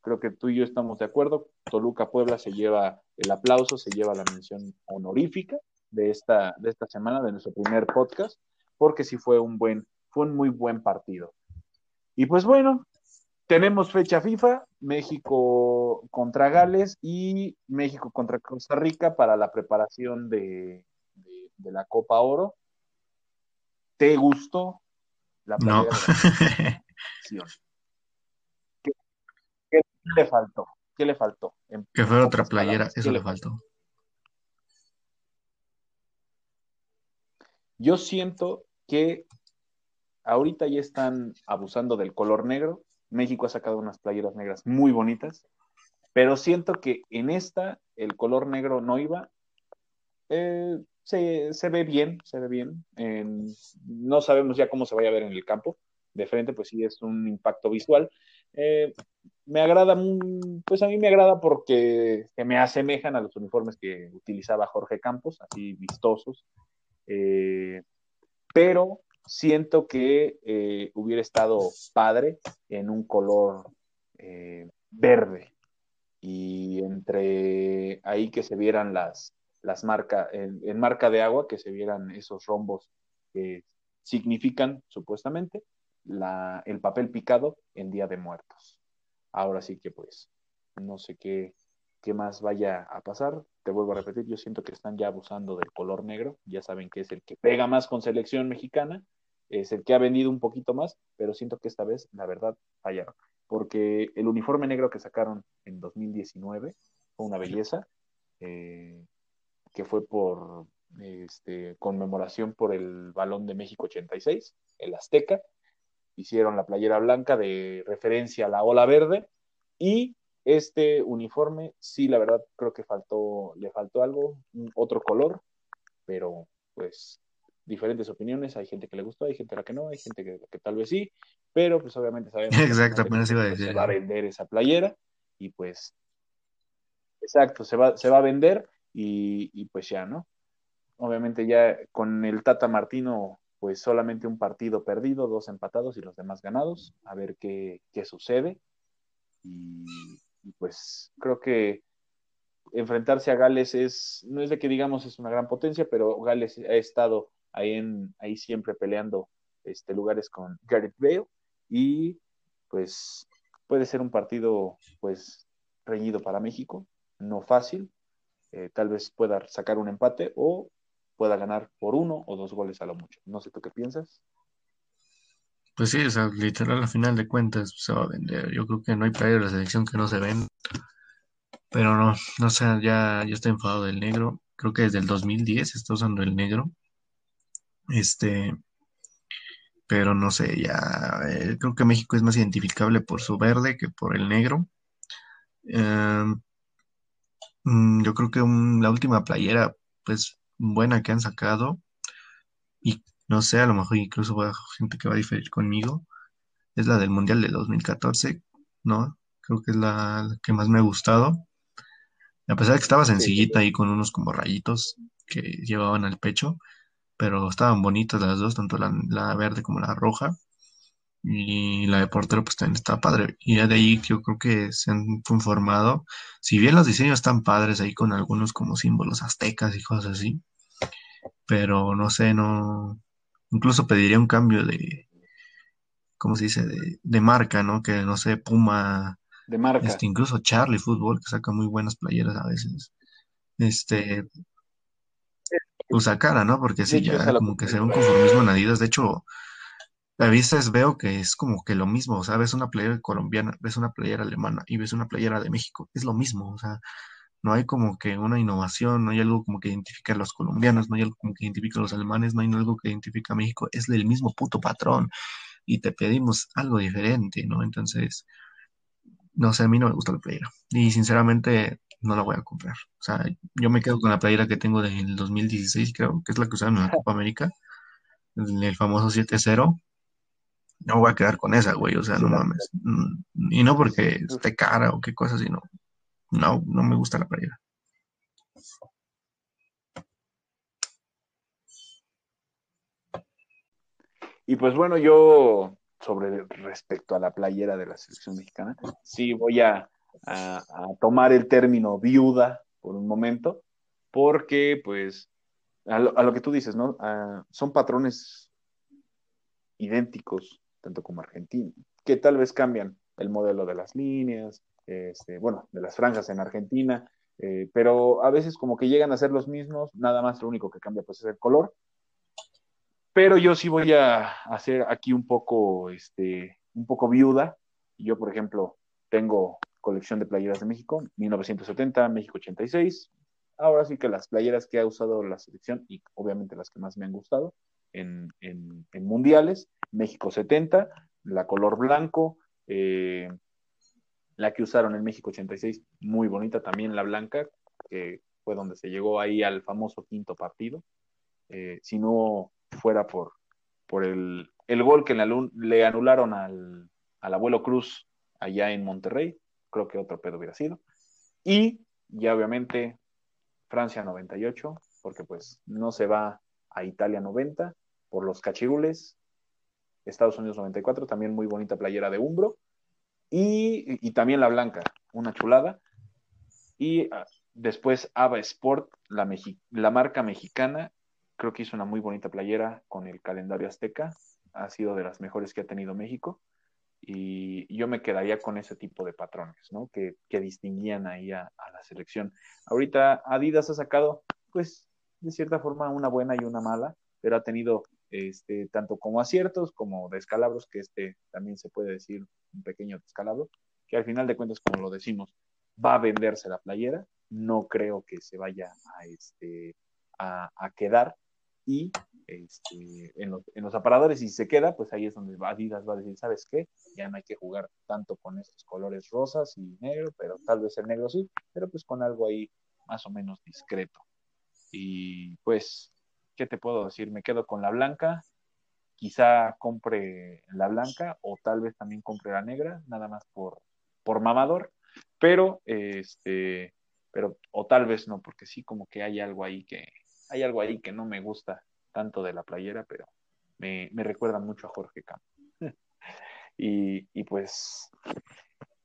creo que tú y yo estamos de acuerdo. Toluca Puebla se lleva el aplauso, se lleva la mención honorífica de esta, de esta semana, de nuestro primer podcast, porque sí fue un buen, fue un muy buen partido. Y pues bueno, tenemos fecha FIFA, México contra Gales y México contra Costa Rica para la preparación de, la Copa Oro. ¿Te gustó la no. ¿Qué, ¿Qué, le faltó? ¿Qué le faltó? que fuera otra playera, eso le faltó. Yo siento que ahorita ya están abusando del color negro. México ha sacado unas playeras negras muy bonitas, pero siento que en esta el color negro no iba. Eh, se, ve bien, se ve bien. no sabemos ya cómo se vaya a ver en el campo. De frente, pues sí es un impacto visual. Eh, me agrada, pues a mí me agrada porque me asemejan a los uniformes que utilizaba Jorge Campos, así vistosos. Eh, pero siento que eh, hubiera estado padre en un color eh, verde y entre ahí que se vieran las, las marcas, en, marca de agua, que se vieran esos rombos que significan supuestamente la, el papel picado en Día de Muertos. Ahora sí que pues no sé qué, qué más vaya a pasar. Te vuelvo a repetir, yo siento que están ya abusando del color negro, ya saben que es el que pega más con selección mexicana, es el que ha vendido un poquito más, pero siento que esta vez, la verdad, fallaron, porque el uniforme negro que sacaron en 2019 fue una belleza, eh, que fue por este, conmemoración por el Balón de México 86, el Azteca, hicieron la playera blanca de referencia a la ola verde y este uniforme, sí, la verdad, creo que faltó, le faltó algo, otro color, pero pues diferentes opiniones. Hay gente que le gustó, hay gente a la que no, hay gente que, tal vez sí, pero pues obviamente sabemos exacto, que iba se va a vender esa playera y pues, exacto, se va, se va a vender y, y pues ya, ¿no? Obviamente ya con el Tata Martino, pues solamente un partido perdido, dos empatados y los demás ganados, a ver qué, qué sucede. Y, pues creo que enfrentarse a Gales es, no es de que digamos es una gran potencia, pero Gales ha estado ahí, en, ahí siempre peleando este, lugares con Gareth Bale y pues puede ser un partido pues reñido para México, no fácil, eh, tal vez pueda sacar un empate o pueda ganar por uno o dos goles a lo mucho. No sé tú qué piensas. Pues sí, literal, a final de cuentas se va a vender. Yo creo que no hay player de la selección que no se ven. Pero no, no sé, ya, ya estoy enfadado del negro. Creo que desde el 2010 está usando el negro. Este, pero no sé, ya eh, creo que México es más identificable por su verde que por el negro. Em, mm, yo creo que la última playera, pues buena que han sacado, y no sé, a lo mejor incluso va gente que va a diferir conmigo, es la del Mundial de 2014, ¿no? Creo que es la, que más me ha gustado. A pesar de que estaba sencillita ahí con unos como rayitos que llevaban al pecho, pero estaban bonitas las dos, tanto la, verde como la roja. Y la de portero pues también está padre. Y ya de ahí yo creo que se han conformado, si bien los diseños están padres ahí con algunos como símbolos aztecas y cosas así, pero no sé, no, Incluso pediría un cambio de, ¿cómo se dice? De, marca, ¿no? Que no sé, Puma. De marca. Este, incluso Charlie Football, que saca muy buenas playeras a veces. Este. Usa cara, ¿no? Porque sí, ya como que se ve un conformismo en Adidas. De hecho, a veces veo que es como que lo mismo. O sea, ves una playera colombiana, ves una playera alemana y ves una playera de México. Es lo mismo. O sea, no hay como que una innovación, no hay algo como que identifique a los colombianos, no hay algo como que identifique a los alemanes, no hay algo que identifique a México, es el mismo puto patrón y te pedimos algo diferente, ¿no? Entonces, no sé, a mí no me gusta la playera y sinceramente no la voy a comprar. O sea, yo me quedo con la playera que tengo del 2016, creo que es la que usaron en la Copa América, el, famoso 7-0. No voy a quedar con esa, güey, o sea, no mames. Mm, y no porque esté cara o qué cosa, sino no, no me gusta la playera. Y pues bueno, yo sobre respecto a la playera de la selección mexicana, sí voy a, tomar el término viuda por un momento, porque pues a lo, que tú dices, ¿no? Son patrones idénticos, tanto como Argentina, que tal vez cambian el modelo de las líneas, este, bueno, de las franjas en Argentina, eh, pero a veces como que llegan a ser los mismos, nada más lo único que cambia pues es el color. Pero yo sí voy a hacer aquí un poco, este, un poco viuda. Yo, por ejemplo, tengo colección de playeras de México, 1970, México 86. Ahora sí que las playeras que ha usado la selección y obviamente las que más me han gustado en, en, mundiales, México 70, la color blanco, eh, la que usaron en México 86, muy bonita también la blanca, que fue donde se llegó ahí al famoso quinto partido. Eh, si no fuera por, por el, el gol que le, anularon al, al, abuelo Cruz allá en Monterrey, creo que otro pedo hubiera sido. Y ya obviamente Francia 98, porque pues no se va a Italia 90 por los cachirules. Estados Unidos 94, también muy bonita playera de Umbro. Y, también la blanca, una chulada. Y ah, después Ava Sport, la, la marca mexicana, creo que hizo una muy bonita playera con el calendario azteca. Ha sido de las mejores que ha tenido México. Y yo me quedaría con ese tipo de patrones, ¿no? Que, distinguían ahí a, a, la selección. Ahorita Adidas ha sacado, pues, de cierta forma, una buena y una mala, pero ha tenido este, tanto como aciertos como descalabros, que este también se puede decir un pequeño descalabro, que al final de cuentas, como lo decimos, va a venderse la playera, no creo que se vaya a, este, a, quedar y este, en, los, en, los, aparadores, si se queda, pues ahí es donde Adidas va a decir, ¿sabes qué? Ya no hay que jugar tanto con estos colores rosas y negro, pero tal vez el negro sí, pero pues con algo ahí más o menos discreto. Y pues ¿qué te puedo decir? Me quedo con la blanca, quizá compre la blanca o tal vez también compre la negra, nada más por, por mamador, pero este, pero, o tal vez no, porque sí como que hay algo ahí que, hay algo ahí que no me gusta tanto de la playera, pero me, recuerda mucho a Jorge Campos. y, y, pues,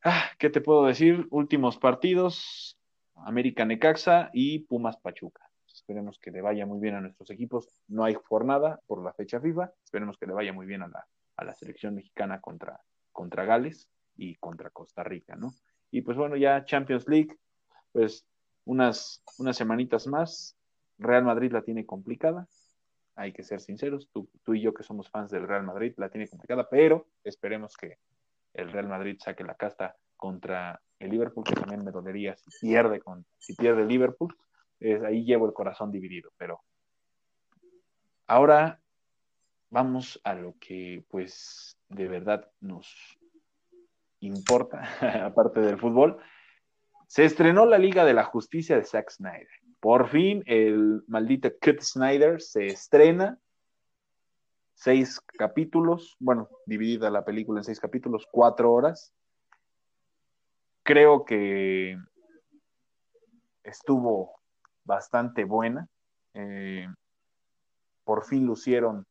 ah, ¿qué te puedo decir? Últimos partidos, América Necaxa y Pumas Pachuca. Esperemos que le vaya muy bien a nuestros equipos. No hay jornada por la fecha FIFA. Esperemos que le vaya muy bien a la, a la selección mexicana contra, contra Gales y contra Costa Rica, ¿no? Y pues bueno, ya Champions League, pues unas, unas semanitas más. Real Madrid la tiene complicada, hay que ser sinceros, tú, y yo que somos fans del Real Madrid la tiene complicada, pero esperemos que el Real Madrid saque la casta contra el Liverpool, que también me dolería si pierde, con, si pierde el Liverpool, ahí llevo el corazón dividido, pero ahora vamos a lo que pues de verdad nos importa, aparte del fútbol. Se estrenó la Liga de la Justicia de Zack Snyder. Por fin el maldito Kurt Snyder se estrena. Seis capítulos, bueno, dividida la película en seis capítulos, cuatro horas. Creo que estuvo bastante buena. Eh, por fin lucieron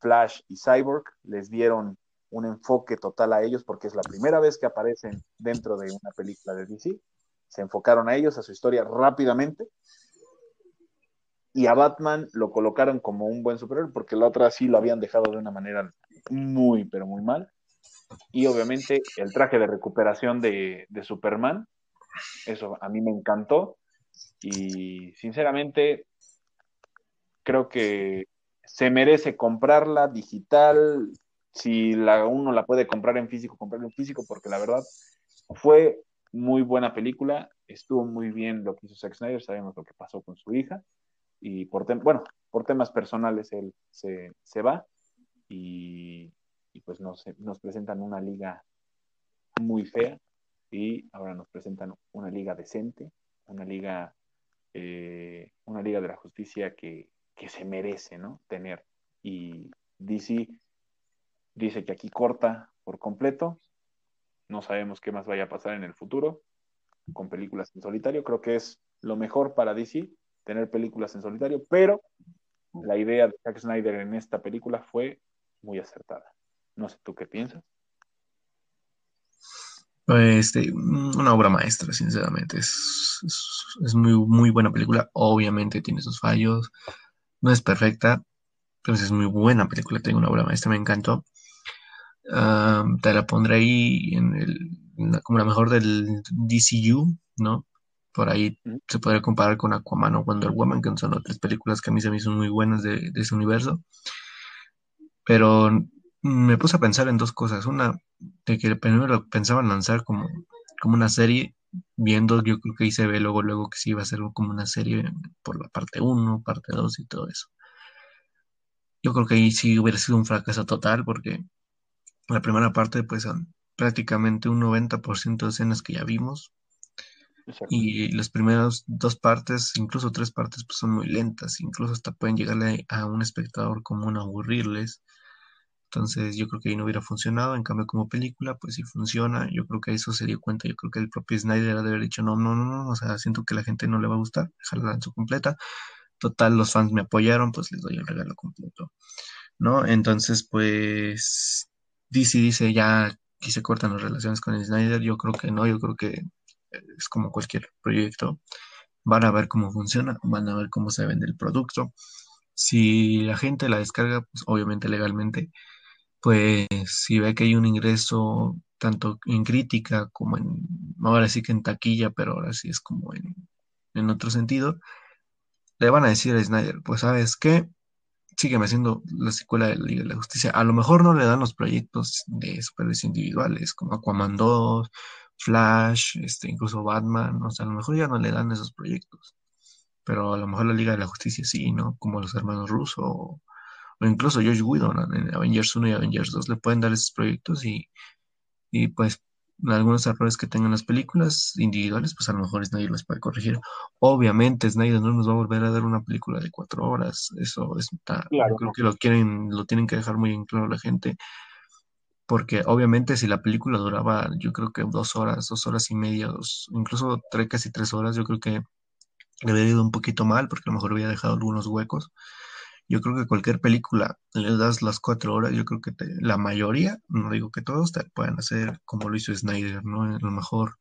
Flash y Cyborg, les dieron un enfoque total a ellos porque es la primera vez que aparecen dentro de una película de DC. Se enfocaron a ellos, a su historia rápidamente. Y a Batman lo colocaron como un buen superhéroe porque la otra sí lo habían dejado de una manera muy, pero muy mal. Y obviamente el traje de recuperación de, de Superman, eso a mí me encantó. Y sinceramente, creo que se merece comprarla digital. Si la, uno la puede comprar en físico, comprarla en físico, porque la verdad fue muy buena película. Estuvo muy bien lo que hizo Zack Snyder. Sabemos lo que pasó con su hija. Y por, bueno, por temas personales él se, va. Y, pues nos, nos presentan una liga muy fea. Y ahora nos presentan una liga decente, una liga eh, una Liga de la Justicia que, se merece, ¿no? Tener. Y DC dice que aquí corta por completo. No sabemos qué más vaya a pasar en el futuro con películas en solitario. Creo que es lo mejor para DC tener películas en solitario, pero la idea de Zack Snyder en esta película fue muy acertada. No sé tú qué piensas. Este, una obra maestra, sinceramente. Es, es, muy, muy buena película. Obviamente tiene sus fallos. no es perfecta, pero es muy buena película, tengo una obra maestra, me encantó. Ah, te la pondré ahí en el, como la mejor del DCU, ¿no? Por ahí se podría comparar con Aquaman o Wonder Woman, que son otras películas que a mí se me hizo muy buenas de, de ese universo. Pero me puse a pensar en dos cosas. Una, de que primero lo pensaban lanzar como, como una serie, viendo, yo creo que ahí se ve luego, luego que sí iba a ser como una serie por la parte 1, parte 2 y todo eso. Yo creo que ahí sí hubiera sido un fracaso total porque la primera parte pues son prácticamente un 90% de escenas que ya vimos. Y las primeras dos partes, incluso tres partes, pues son muy lentas, incluso hasta pueden llegarle a un espectador común a aburrirles. Entonces yo creo que ahí no hubiera funcionado, en cambio como película, pues sí funciona, yo creo que eso se dio cuenta, yo creo que el propio Snyder ha de haber dicho, no, no, no, no, o sea, siento que la gente no le va a gustar, dejarla en su completa, total, los fans me apoyaron, pues les doy el regalo completo, ¿no? Entonces, pues, DC dice, ya aquí se cortan las relaciones con Snyder, yo creo que no, yo creo que es como cualquier proyecto, van a ver cómo funciona, van a ver cómo se vende el producto, si la gente la descarga, pues obviamente legalmente, pues si ve que hay un ingreso tanto en crítica como en, ahora sí que en taquilla, pero ahora sí es como en, en otro sentido, le van a decir a Snyder, pues sabes qué, sígueme haciendo la secuela de la Liga de la Justicia. A lo mejor no le dan los proyectos de superhéroes individuales, como Aquaman 2, Flash, este, incluso Batman, o sea, a lo mejor ya no le dan esos proyectos. Pero a lo mejor la Liga de la Justicia sí, ¿no? Como los hermanos Russo o incluso Josh Whedon en Avengers 1 y Avengers 2 le pueden dar esos proyectos y, y pues algunos errores que tengan las películas individuales, pues a lo mejor Snyder los puede corregir. Obviamente Snyder no nos va a volver a dar una película de cuatro horas, eso es, claro. creo que lo quieren, lo tienen que dejar muy en claro la gente, porque obviamente si la película duraba, yo creo que dos horas, dos horas y media, dos, incluso tres, casi tres horas, yo creo que le había ido un poquito mal, porque a lo mejor había dejado algunos huecos. Yo creo que cualquier película le das las cuatro horas, yo creo que la mayoría, no digo que todos, te pueden hacer como lo hizo Snyder, ¿no? A lo mejor,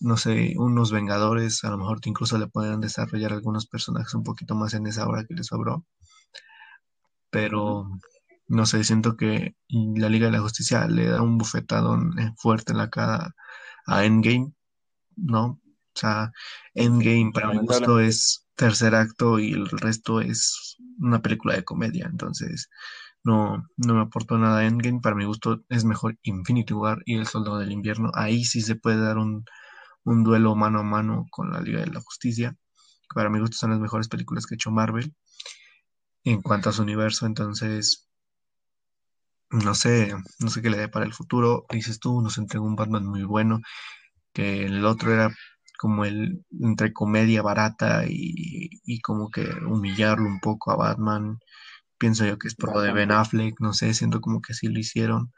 no sé, unos Vengadores, a lo mejor incluso le pueden desarrollar algunos personajes un poquito más en esa hora que les sobró. Pero, no sé, siento que la Liga de la Justicia le da un bufetadón eh, fuerte en la cara a Endgame, ¿no? O sea, Endgame para mi gusto es tercer acto y el resto es una película de comedia. Entonces, no, no me aportó nada Endgame. Para mi gusto es mejor Infinity War y El Soldado del Invierno. Ahí sí se puede dar un, un duelo mano a mano con la Liga de la Justicia. Para mi gusto son las mejores películas que ha hecho Marvel en cuanto a su universo. Entonces, no sé, no sé qué le dé para el futuro. Dices tú, nos entregó un Batman muy bueno, que el otro era como el entre comedia barata y, como que humillarlo un poco a Batman. Pienso yo que es por lo de Ben Affleck, no sé, siento como que así lo hicieron.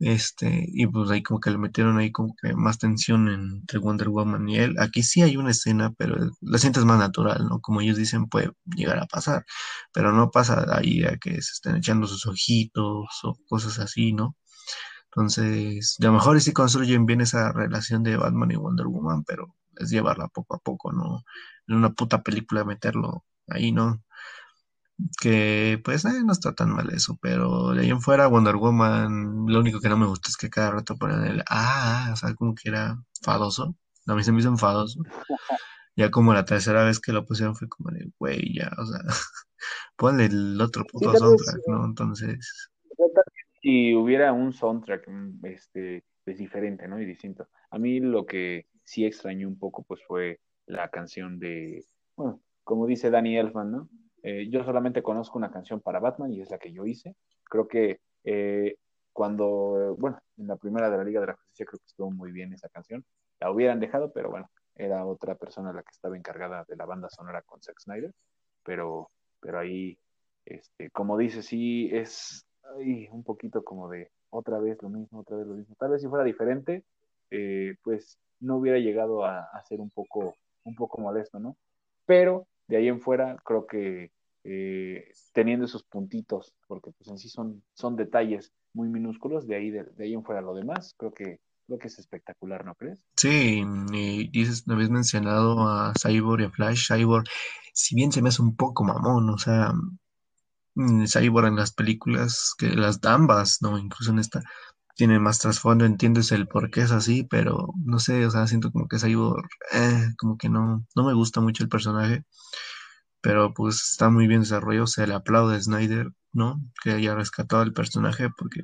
Este, y pues ahí como que le metieron ahí como que más tensión entre Wonder Woman y él. Aquí sí hay una escena, pero la sientes más natural, ¿no? Como ellos dicen, puede llegar a pasar, pero no pasa ahí a que se estén echando sus ojitos o cosas así, ¿no? Entonces, a lo mejor sí construyen bien esa relación de Batman y Wonder Woman, pero es llevarla poco a poco, ¿no? En una puta película meterlo ahí, ¿no? Que pues eh, no está tan mal eso, pero de ahí en fuera Wonder Woman, lo único que no me gusta es que cada rato ponen el ah, o sea, como que era fadoso. A mí se me hizo enfadoso. Ya como la tercera vez que lo pusieron fue como de, güey, ya, o sea, ponle el otro puto soundtrack, ¿no? Entonces. Si hubiera un soundtrack mm, este, pues, diferente, ¿no? Y distinto. A mí lo que sí extrañó un poco, pues fue la canción de, bueno, como dice Danny Elfman, ¿no? Eh, yo solamente conozco una canción para Batman y es la que yo hice. Creo que eh, cuando, bueno, en la primera de la Liga de la Justicia creo que estuvo muy bien esa canción. La hubieran dejado, pero bueno, era otra persona la que estaba encargada de la banda sonora con Zack Snyder. Pero, pero ahí, este, como dice, sí es un poquito como de otra vez lo mismo, otra vez lo mismo. Tal vez si fuera diferente, eh, pues no hubiera llegado a, ser un poco, un poco molesto, ¿no? Pero de ahí en fuera creo que eh, teniendo esos puntitos, porque pues en sí son, son detalles muy minúsculos, de ahí, de, ahí en fuera lo demás, creo que, creo que es espectacular, ¿no crees? Sí, y no habías mencionado a Cyborg y a Flash. Cyborg si bien se me hace un poco mamón, o sea, mm, Cyborg en las películas, que las ambas, ¿no? Incluso en esta, tiene más trasfondo, entiendes el por qué es así, pero no sé, o sea, siento como que Cyborg, eh, como que no, no me gusta mucho el personaje, pero pues está muy bien desarrollado, se le aplaude a Snyder, ¿no? Que haya rescatado al personaje porque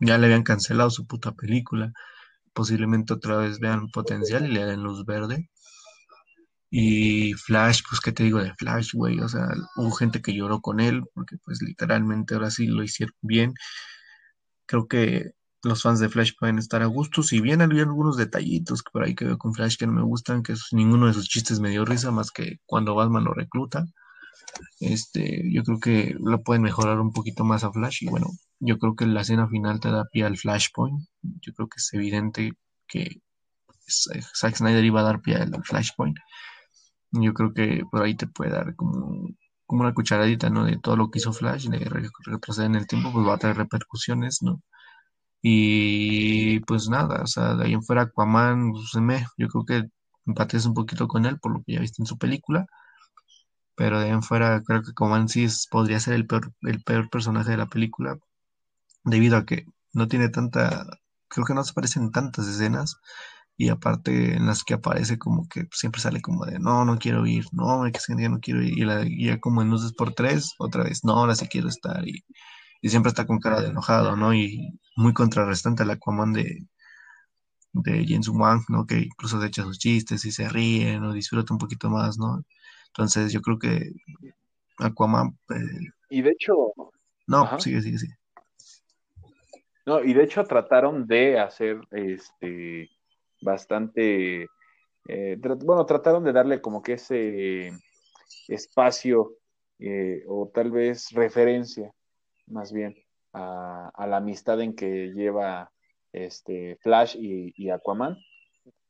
ya le habían cancelado su puta película, posiblemente otra vez vean potencial y le den luz verde. Y Flash, pues, ¿qué te digo de Flash, güey? O sea, hubo gente que lloró con él, porque pues literalmente ahora sí lo hicieron bien. Creo que los fans de Flash pueden estar a gusto. Si bien había algunos detallitos que por ahí que veo con Flash que no me gustan, que ninguno de sus chistes me dio risa más que cuando Batman lo recluta. Este, yo creo que lo pueden mejorar un poquito más a Flash. Y bueno, yo creo que la escena final te da pie al Flashpoint. Yo creo que es evidente que Zack Snyder iba a dar pie al Flashpoint. Yo creo que por ahí te puede dar como, como una cucharadita, ¿no? De todo lo que hizo Flash, de retroceder en el tiempo, pues va a traer repercusiones, ¿no? Y pues nada, o sea, de ahí en fuera Aquaman, pues, me, yo creo que empates un poquito con él por lo que ya viste en su película, pero de ahí en fuera creo que Aquaman sí podría ser el peor, el peor personaje de la película, debido a que no tiene tanta, creo que no aparecen tantas escenas y aparte en las que aparece como que siempre sale como de no, no quiero ir, no, que ya no quiero ir, y, la, ya como en luces por tres, otra vez, no, ahora sí quiero estar, y, siempre está con cara de enojado, ¿no? Y muy contrarrestante al Aquaman de, de James Wang, ¿no? Que incluso se echa sus chistes y se ríe, ¿no? Disfruta un poquito más, ¿no? Entonces yo creo que Aquaman... Eh, y de hecho... No, sigue, sigue, sigue. No, y de hecho trataron de hacer este bastante, eh, bueno, trataron de darle como que ese espacio eh, o tal vez referencia más bien a, la amistad en que lleva este Flash y, Aquaman.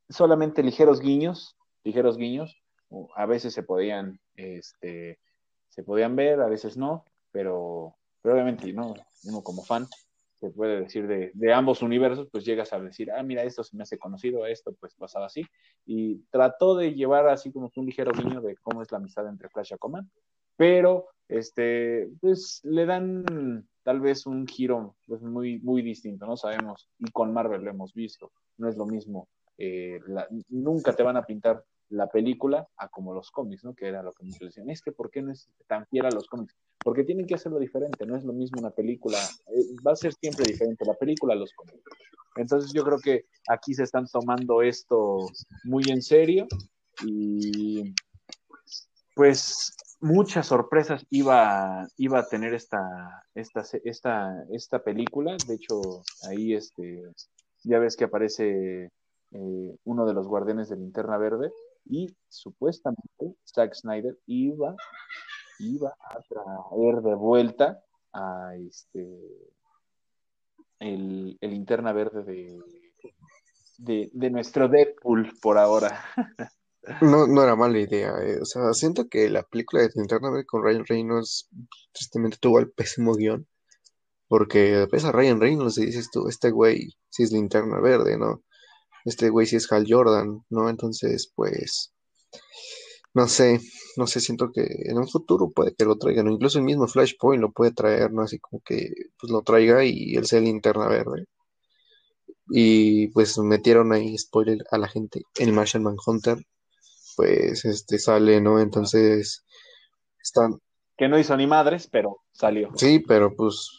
Solamente ligeros guiños, ligeros guiños, a veces se podían, este, se podían ver, a veces no, pero, pero obviamente no, uno como fan se puede decir de, ambos universos, pues llegas a decir, ah, mira, esto se me hace conocido, esto pues pasaba así. Y trató de llevar así como un ligero guiño de cómo es la amistad entre Flash y Aquaman, pero este, pues le dan tal vez un giro pues, muy, muy distinto, ¿no? Sabemos, y con Marvel lo hemos visto, no es lo mismo, eh, nunca te van a pintar la película a como los cómics, ¿no? Que era lo que muchos decían, es que ¿por qué no es tan fiel a los cómics? Porque tienen que hacerlo diferente, no es lo mismo una película, eh, va a ser siempre diferente la película a los cómics. Entonces yo creo que aquí se están tomando esto muy en serio y pues muchas sorpresas iba, iba a tener esta, esta, esta, esta película. De hecho, ahí este, ya ves que aparece eh, uno de los guardianes de linterna verde y supuestamente Zack Snyder iba, iba a traer de vuelta a este el, el linterna verde de, de, de, nuestro Deadpool por ahora. No, no era mala idea, eh. O sea, siento que la película de Linterna Verde con Ryan Reynolds tristemente tuvo el pésimo guion. Porque ves a Ryan Reynolds y dices tú, este güey sí es linterna verde, ¿no? este güey si es Hal Jordan, ¿no? Entonces, pues, no sé, no sé, siento que en un futuro puede que lo traigan, o incluso el mismo Flashpoint lo puede traer, ¿no? Así como que, pues, lo traiga y él sea linterna verde. Y pues metieron ahí, spoiler a la gente, el Martian Manhunter, pues, este, sale, ¿no? Entonces, están... Que no hizo ni madres, pero salió. Sí, pero pues,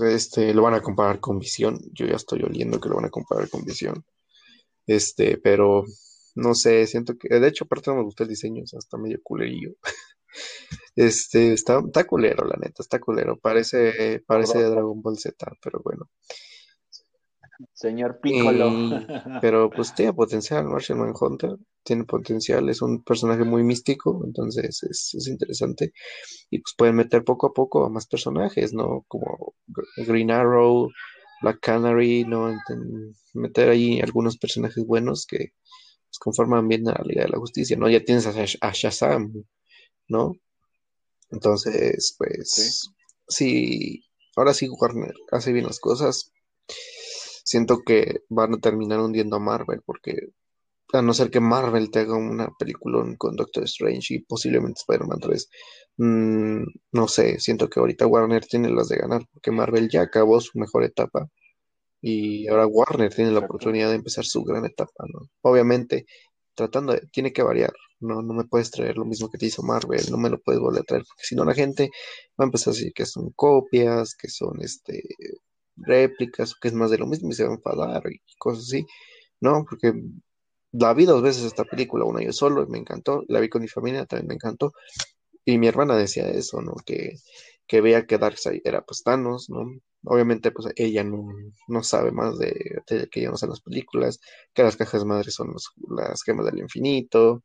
este, lo van a comparar con Visión. Yo ya estoy oliendo que lo van a comparar con Visión. Este, pero no sé, siento que, de hecho, aparte no me gusta el diseño, o sea, está medio culerillo. Este, está, está culero, la neta, está culero. Parece, parece de Dragon Ball Z, pero bueno. Señor Piccolo. pero pues tiene potencial, Martian Manhunter tiene potencial, es un personaje muy místico, entonces es, es, interesante. Y pues pueden meter poco a poco a más personajes, ¿no? Como Green Arrow, Black Canary, ¿no? meter ahí algunos personajes buenos que pues, conforman bien a la Liga de la Justicia, ¿no? Ya tienes a, Shazam, ¿no? Entonces, pues, sí. ahora sí Warner hace bien las cosas. Siento que van a terminar hundiendo a Marvel porque a no ser que Marvel te haga una película con Doctor Strange y posiblemente Spider-Man 3. Mm, no sé, siento que ahorita Warner tiene las de ganar, porque Marvel ya acabó su mejor etapa y ahora Warner tiene la oportunidad de empezar su gran etapa, ¿no? Obviamente, tratando de, tiene que variar, no, no me puedes traer lo mismo que te hizo Marvel, no me lo puedes volver a traer, porque si no la gente va a empezar a decir que son copias, que son este réplicas, que es más de lo mismo y se va a enfadar y cosas así, ¿no? Porque la vi dos veces esta película, una yo solo me encantó, la vi con mi familia, también me encantó, y mi hermana decía eso, ¿no? Que, que veía que Darkseid era pues Thanos, ¿no? Obviamente, pues ella no, no sabe más de, de que no en las películas, que las cajas madres son las gemas del infinito,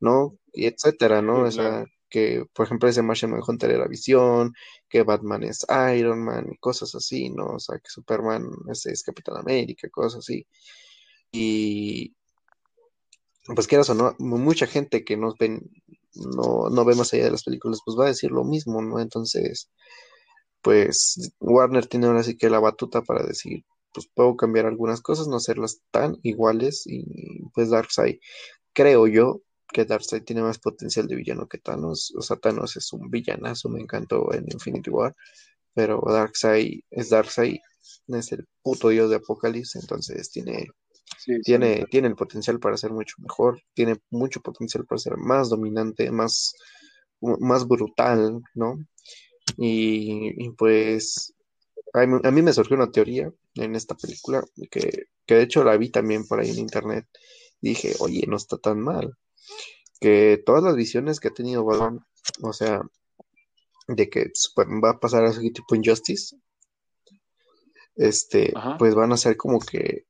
¿no? Y etcétera, ¿no? o sea, que por ejemplo ese Martian Manhunter era Visión, que Batman es Iron Man y cosas así, ¿no? O sea, que Superman es, es Capitán América, cosas así. Y pues quieras o no, mucha gente que nos ven, no, no ve más allá de las películas, pues va a decir lo mismo, ¿no? Entonces, pues Warner tiene ahora sí que la batuta para decir, pues puedo cambiar algunas cosas, no hacerlas tan iguales y pues Darkseid, creo yo que Darkseid tiene más potencial de villano que Thanos, o sea, Thanos es un villanazo, me encantó en Infinity War, pero Darkseid es Darkseid, es el puto dios de Apocalipsis, entonces tiene tiene, tiene el potencial para ser mucho mejor, tiene mucho potencial para ser más dominante, más, más brutal, ¿no? Y, pues a mí, me surgió una teoría en esta película que, de hecho la vi también por ahí en internet. dije, oye, no está tan mal. Que todas las visiones que ha tenido Batman, o sea, de que va a pasar así tipo Injustice, este, pues van a ser como que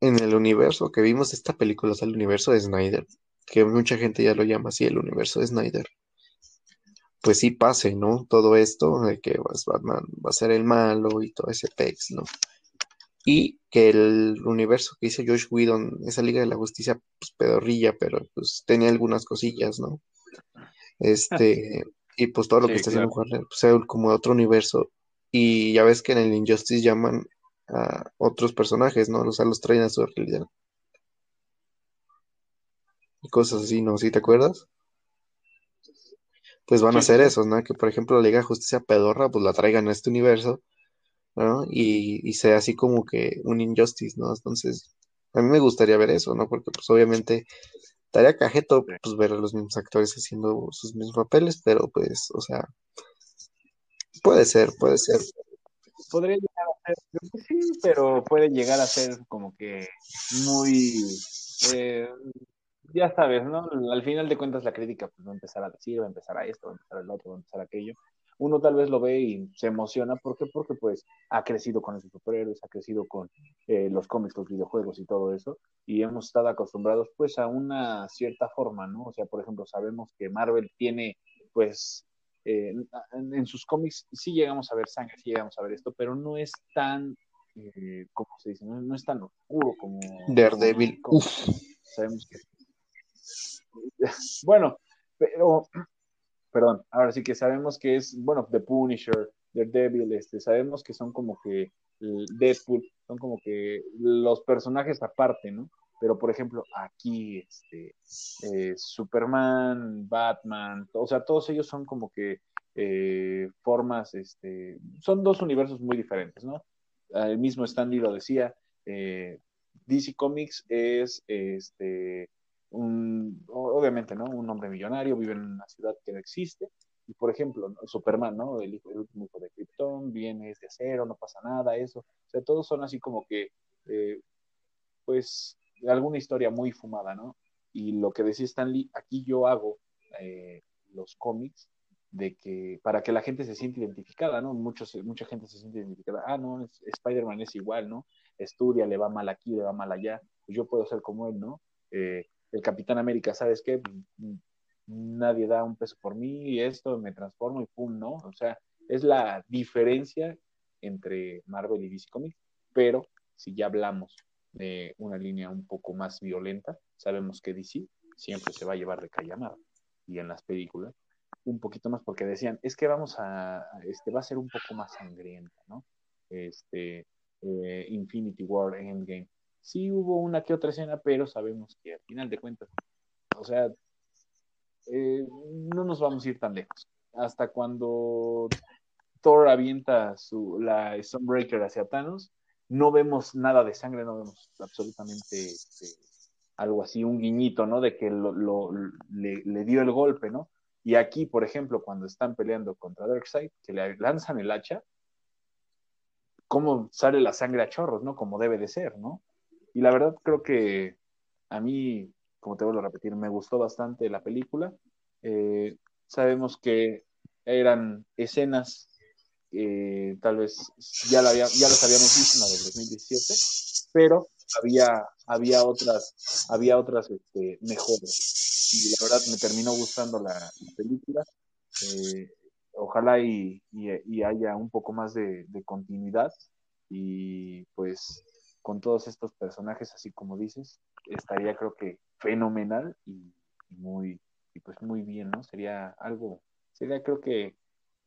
en el universo que vimos esta película, es el universo de Snyder, que mucha gente ya lo llama así, el universo de Snyder pues sí pase, ¿no? Todo esto de que Batman va a ser el malo y todo ese pex, ¿no? Y que el universo que hizo Josh Whedon, esa Liga de la Justicia, pues pedorrilla, pero pues tenía algunas cosillas, ¿no? Este, y pues todo lo que está haciendo Warner, pues sea como otro universo. Y ya ves que en el Injustice llaman a otros personajes, ¿no? O sea, los traen a su realidad. Y cosas así, ¿no? ¿Sí te acuerdas? pues van a hacer eso, ¿no? Que por ejemplo la Liga de Justicia pedorra, pues la traigan a este universo, ¿no? Y, sea así como que un injustice, ¿no? Entonces, a mí me gustaría ver eso, ¿no? Porque pues obviamente estaría cajeto pues ver a los mismos actores haciendo sus mismos papeles, pero pues, o sea, puede ser, puede ser. Podría ser, sí, pero puede llegar a ser como que muy eh, ya sabes, ¿no? Al final de cuentas la crítica pues va a empezar a decir, va a empezar a esto, va a empezar a el otro, va a empezar a aquello. Uno tal vez lo ve y se emociona, ¿por qué? Porque pues ha crecido con esos superhéroes, ha crecido con eh, los cómics, los videojuegos y todo eso, y hemos estado acostumbrados pues a una cierta forma, ¿no? O sea, por ejemplo, sabemos que Marvel tiene pues eh, en, sus cómics sí llegamos a ver sangre, sí llegamos a ver esto, pero no es tan, eh, ¿cómo se dice? No, es tan oscuro como... Daredevil. Sabemos que bueno, pero, perdón, ahora sí que sabemos que es, bueno, The Punisher, Daredevil, este, sabemos que son como que Deadpool, son como que los personajes aparte, ¿no? Pero, por ejemplo, aquí, este, eh, Superman, Batman, o sea, todos ellos son como que eh, formas, este, son dos universos muy diferentes, ¿no? El mismo Stanley lo decía, eh, DC Comics es, este, un, obviamente, ¿no? Un hombre millonario, vive en una ciudad que no existe, y por ejemplo, Superman, ¿no? El, el último hijo de Krypton, viene de acero, no pasa nada, eso. O sea, todos son así como que, pues, alguna historia muy fumada, ¿no? Y lo que decía Stanley, aquí yo hago eh, los cómics de que para que la gente se sienta identificada, ¿no? Muchos, mucha gente se siente identificada, ah, no, Spider-Man es igual, ¿no? Estudia, le va mal aquí, le va mal allá, pues yo puedo ser como él, ¿no? Eh, el Capitán América, ¿sabes qué? Nadie da un peso por mí y esto me transformo y pum, ¿no? O sea, es la diferencia entre Marvel y DC Comics, pero si ya hablamos de una línea un poco más violenta, sabemos que DC siempre se va a llevar de calle y en las películas un poquito más porque decían, es que vamos a, este va a ser un poco más sangrienta, ¿no? Este, eh, Infinity War, Endgame, sí hubo una que otra escena, pero sabemos que al final de cuentas, o sea, eh, no nos vamos a ir tan lejos. Hasta cuando Thor avienta su, la Stormbreaker hacia Thanos, no vemos nada de sangre, no vemos absolutamente este, algo así, un guiñito, ¿no? De que lo, le, dio el golpe, ¿no? Y aquí, por ejemplo, cuando están peleando contra Darkseid, que le lanzan el hacha, cómo sale la sangre a chorros, ¿no? Como debe de ser, ¿no? Y la verdad creo que a mí, como te vuelvo a repetir, me gustó bastante la película. Eh, sabemos que eran escenas eh, tal vez ya, la había, ya las habíamos visto en la del 2017, pero había, había otras, había otras este, mejores. Y la verdad me terminó gustando la, película. Eh, ojalá y, y, haya un poco más de, de, continuidad y pues con todos estos personajes, así como dices, estaría creo que fenomenal y, muy, y pues muy bien, ¿no? Sería algo, sería creo que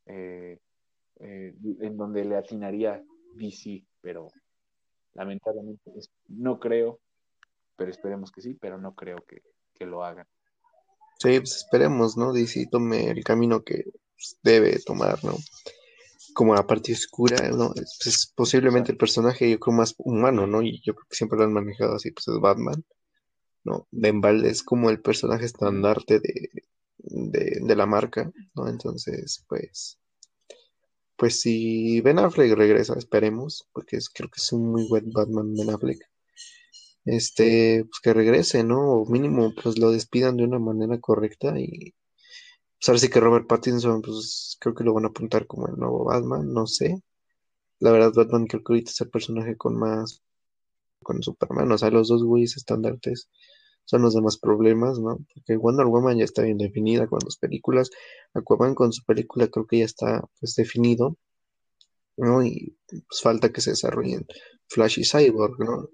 eh, eh, en donde le atinaría DC, pero lamentablemente no creo, pero esperemos que sí, pero no creo que, lo hagan. Sí, pues esperemos, ¿no? DC tome el camino que pues, debe tomar, ¿no? Como la parte oscura, ¿no? Es, posiblemente el personaje, yo creo, más humano, ¿no? Y yo creo que siempre lo han manejado así, pues es Batman, ¿no? De es como el personaje estandarte de, de, de la marca, ¿no? Entonces, pues, pues si Ben Affleck regresa, esperemos, porque creo que es un muy buen Batman Ben Affleck. Este, pues que regrese, ¿no? O mínimo, pues lo despidan de una manera correcta y pues ahora sí que Robert Pattinson, pues creo que lo van a apuntar como el nuevo Batman, no sé. La verdad, Batman creo que ahorita es el personaje con más, con Superman, o sea, los dos güeyes estandartes son los demás problemas, ¿no? Porque Wonder Woman ya está bien definida con las películas, Aquaman con su película creo que ya está pues definido, ¿no? Y pues falta que se desarrollen Flash y Cyborg, ¿no?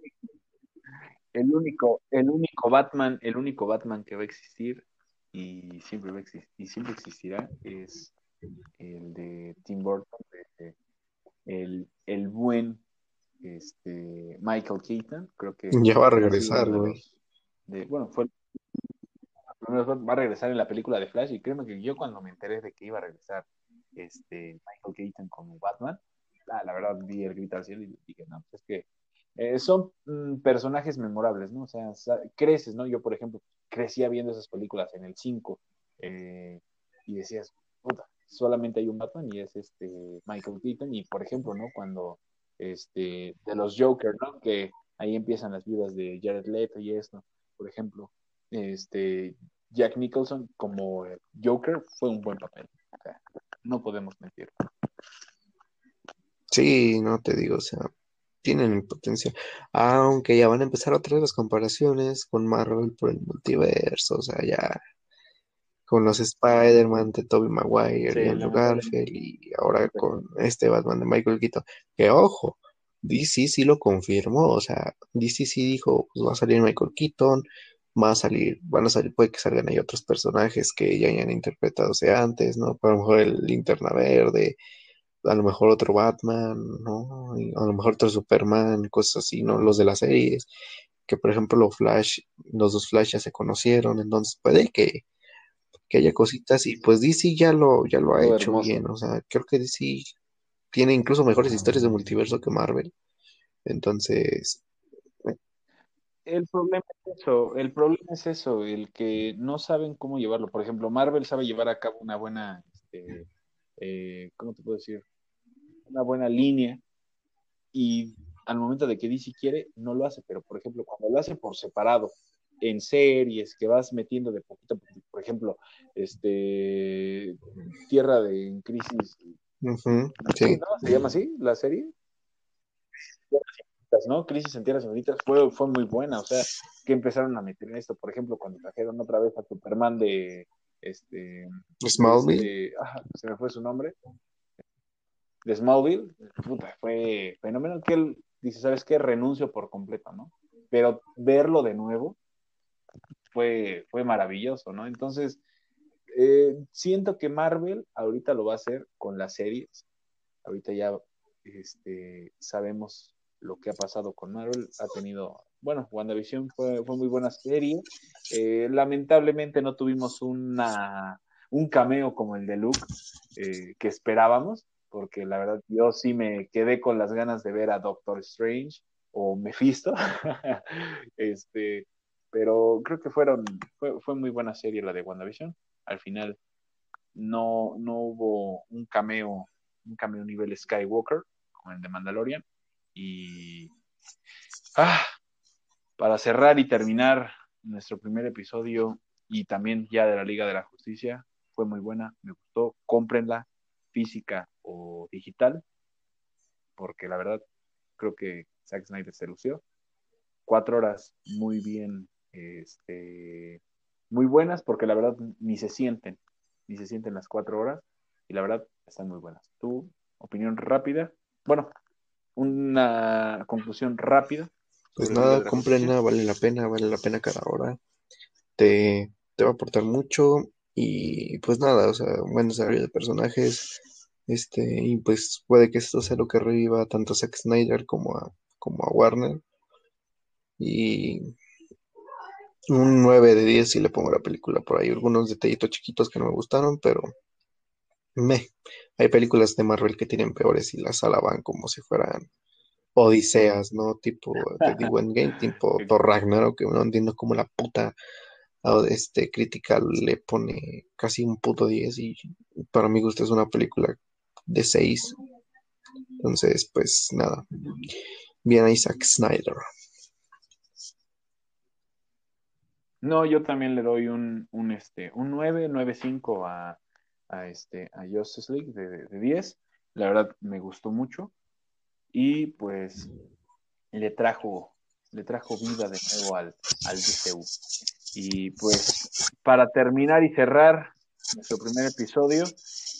El único, el único Batman, el único Batman que va a existir y siempre va a existir, y siempre existirá es el de Tim Burton, el, el buen este Michael Keaton, creo que ya va a regresar, güey bueno, fue va a regresar en la película de Flash y créeme que yo cuando me enteré de que iba a regresar este Michael Keaton como Batman, ah, la verdad vi el grito al cielo y dije, no, pues es que eh, son mm, personajes memorables, ¿no? O sea, creces, ¿no? Yo, por ejemplo, crecía viendo esas películas en el 5 eh, y decías, puta, solamente hay un Batman y es este Michael Keaton y, por ejemplo, ¿no? Cuando este de los Joker, ¿no? Que ahí empiezan las vidas de Jared Leto y esto por ejemplo, este, Jack Nicholson como Joker fue un buen papel. no podemos mentir. Sí, no te digo, o sea, tienen potencial. Aunque ya van a empezar otra vez las comparaciones con Marvel por el multiverso, o sea, ya con los Spider-Man de Tobey Maguire y Andrew Garfield y ahora con este Batman de Michael Keaton. Que ojo, DC sí lo confirmó, o sea, DC sí dijo, pues va a salir Michael Keaton, va a salir, van a salir, puede que salgan ahí otros personajes que ya hayan interpretado antes, ¿no? A lo mejor el Linterna Verde, a lo mejor otro Batman, ¿no? a lo mejor otro Superman, cosas así, ¿no? Los de las series, que por ejemplo los Flash, los dos Flash ya se conocieron, entonces puede que, que haya cositas y pues DC ya lo, ya lo ha hecho bien, o sea, creo que DC tiene incluso mejores historias de multiverso que Marvel. Entonces. El problema es eso, el problema es eso, el que no saben cómo llevarlo. Por ejemplo, Marvel sabe llevar a cabo una buena, este, eh, ¿cómo te puedo decir? Una buena línea y al momento de que DC quiere, no lo hace, pero por ejemplo, cuando lo hace por separado, en series que vas metiendo de poquito por ejemplo, este Tierra de Crisis ¿Se llama así la serie? ¿no? Crisis en Tierras Infinitas fue, fue muy buena, o sea, que empezaron a meter en esto, por ejemplo, cuando trajeron otra vez a Superman de este Smallville, se me fue su nombre, de Smallville, puta, fue fenomenal que él dice, ¿sabes qué? Renuncio por completo, ¿no? Pero verlo de nuevo fue, fue maravilloso, ¿no? Entonces, eh, siento que Marvel ahorita lo va a hacer con las series. Ahorita ya este, sabemos lo que ha pasado con Marvel. Ha tenido, bueno, WandaVision fue, fue muy buena serie. Eh, lamentablemente no tuvimos una, un cameo como el de Luke eh, que esperábamos, porque la verdad yo sí me quedé con las ganas de ver a Doctor Strange o Mephisto. este, pero creo que fueron, fue, fue muy buena serie la de WandaVision. Al final no, no hubo un cameo, un cameo nivel Skywalker, como el de Mandalorian. Y ah, para cerrar y terminar nuestro primer episodio y también ya de la Liga de la Justicia, fue muy buena, me gustó, cómprenla, física o digital, porque la verdad creo que Zack Snyder se lució. Cuatro horas muy bien, este, muy buenas, porque la verdad ni se sienten, ni se sienten las cuatro horas, y la verdad están muy buenas. ¿Tu opinión rápida? Bueno, una conclusión rápida. Pues nada, comprenla, vale la pena, vale la pena cada hora. Te, te va a aportar mucho y pues nada, o sea, un buen desarrollo de personajes. Este, y pues puede que esto sea lo que reviva tanto a Zack Snyder como a, como a Warner. Y un 9 de 10 si le pongo la película por ahí. Algunos detallitos chiquitos que no me gustaron, pero me. Hay películas de Marvel que tienen peores y las alaban como si fueran odiseas, ¿no? Tipo, te digo, Endgame, tipo Thor Ragnarok, que no entiendo cómo la puta este, crítica le pone casi un puto 10 y para mi gusto es una película de 6. Entonces, pues nada. Bien Isaac Snyder. No, yo también le doy un, un, este, un 9, 9.5 a, a, este, a Justice League de, de 10. La verdad me gustó mucho. Y pues le trajo, le trajo vida de nuevo al, al DCU. Y pues para terminar y cerrar nuestro primer episodio,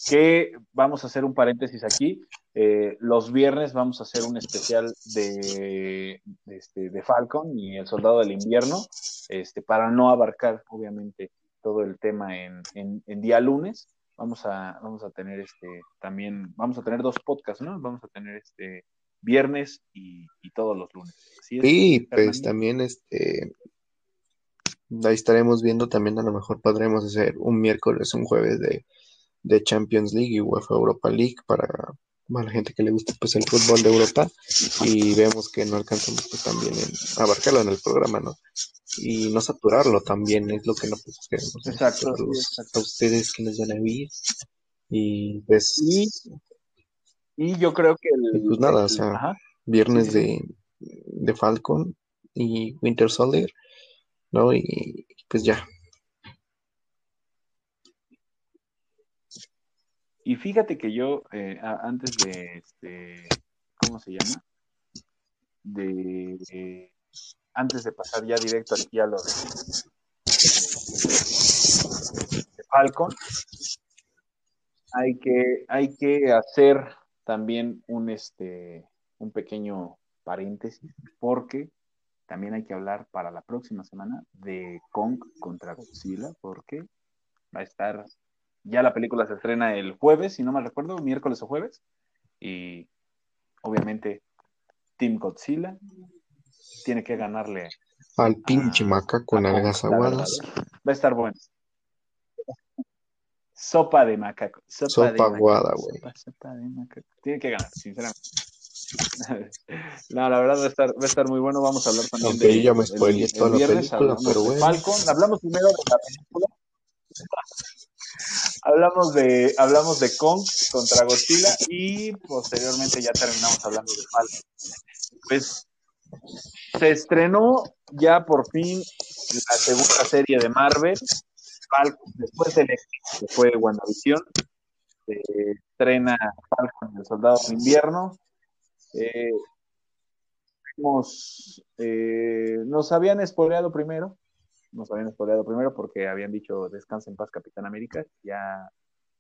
que vamos a hacer un paréntesis aquí. Eh, los viernes vamos a hacer un especial de, de, este, de Falcon y el Soldado del Invierno, este, para no abarcar, obviamente, todo el tema en, en, en, día lunes. Vamos a, vamos a tener este también, vamos a tener dos podcasts, ¿no? Vamos a tener este viernes y, y todos los lunes. Es, sí, pues también este ahí estaremos viendo también a lo mejor podremos hacer un miércoles, un jueves de, de Champions League y UEFA Europa League para, para, la gente que le gusta pues el fútbol de Europa y vemos que no alcanzamos pues, también en abarcarlo en el programa, ¿no? Y no saturarlo también es lo que no pues, queremos. Exacto, sí, exacto. A ustedes que les van a vivir y pues... Y, y yo creo que el... Pues nada, el, o sea, ajá, viernes de, de Falcon y Winter Soldier ¿no? Y pues ya. Y fíjate que yo, eh, antes de, este, ¿cómo se llama? De, eh, antes de pasar ya directo aquí a lo de Falcon, hay que, hay que hacer también un, este, un pequeño paréntesis, porque también hay que hablar para la próxima semana de Kong contra Godzilla, porque va a estar, ya la película se estrena el jueves, si no mal recuerdo, miércoles o jueves, y obviamente Team Godzilla tiene que ganarle al pinche macaco con algas aguadas. Va a estar bueno. Sopa de macaco. Sopa, Sopa de aguada, güey. Sopa, sopa de macaco. Tiene que ganar, sinceramente. no, la verdad va a estar, va a estar muy bueno. Vamos a hablar también Aunque de, ya me spoileé toda la película, pero bueno. Falcon. Hablamos primero de la película. Hablamos de, hablamos de Kong contra Godzilla y posteriormente ya terminamos hablando de Falcon. Pues se estrenó ya por fin la segunda serie de Marvel, Falcon, después del que fue WandaVision, se estrena Falcon, el Soldado de Invierno. Eh, hemos, eh, nos habían spoileado primero, nos habían spoileado primero porque habían dicho descansa en paz Capitán América, ya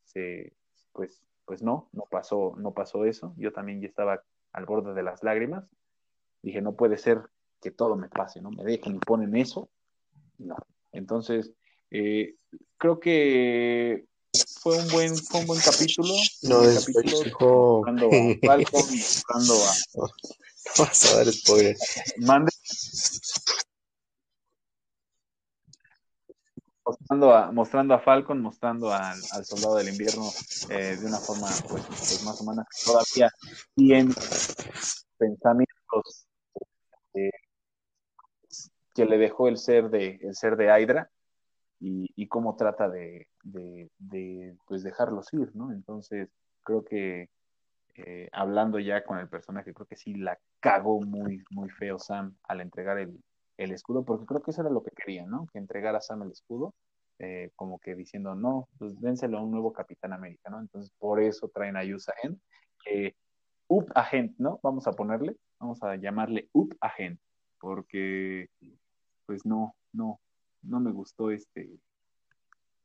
se, pues, pues no, no pasó, no pasó eso, yo también ya estaba al borde de las lágrimas, dije no puede ser que todo me pase, ¿no? Me dejen y ponen eso, no, entonces eh, creo que fue un buen, fue un buen capítulo, un No después capítulo buscando a Falcon buscando a, Vas a dar spoiler. Mande. Mostrando a, mostrando a Falcon, mostrando al, soldado del invierno eh, de una forma pues, pues, más humana. Todavía tiene pensamientos eh, que le dejó el ser de, el ser de Hydra y, y cómo trata de, de, de, pues dejarlos ir, ¿no? Entonces, creo que eh, hablando ya con el personaje, creo que sí la cagó muy, muy feo Sam al entregar el, el escudo, porque creo que eso era lo que quería, ¿no? Que entregara Sam el escudo, eh, como que diciendo, no, pues dénselo a un nuevo Capitán América, ¿no? Entonces, por eso traen a Usain, eh, Up Agent, ¿no? Vamos a ponerle, vamos a llamarle Up Agent, porque, pues no, no, no me gustó este,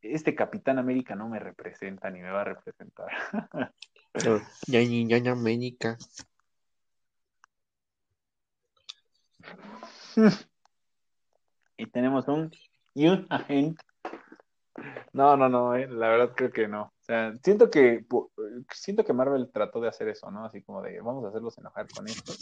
este Capitán América no me representa ni me va a representar. Ñaña América. y tenemos un y un agente. No, no, no, eh, la verdad creo que no. O sea, siento que siento que Marvel trató de hacer eso, ¿no? Así como de vamos a hacerlos enojar con esto.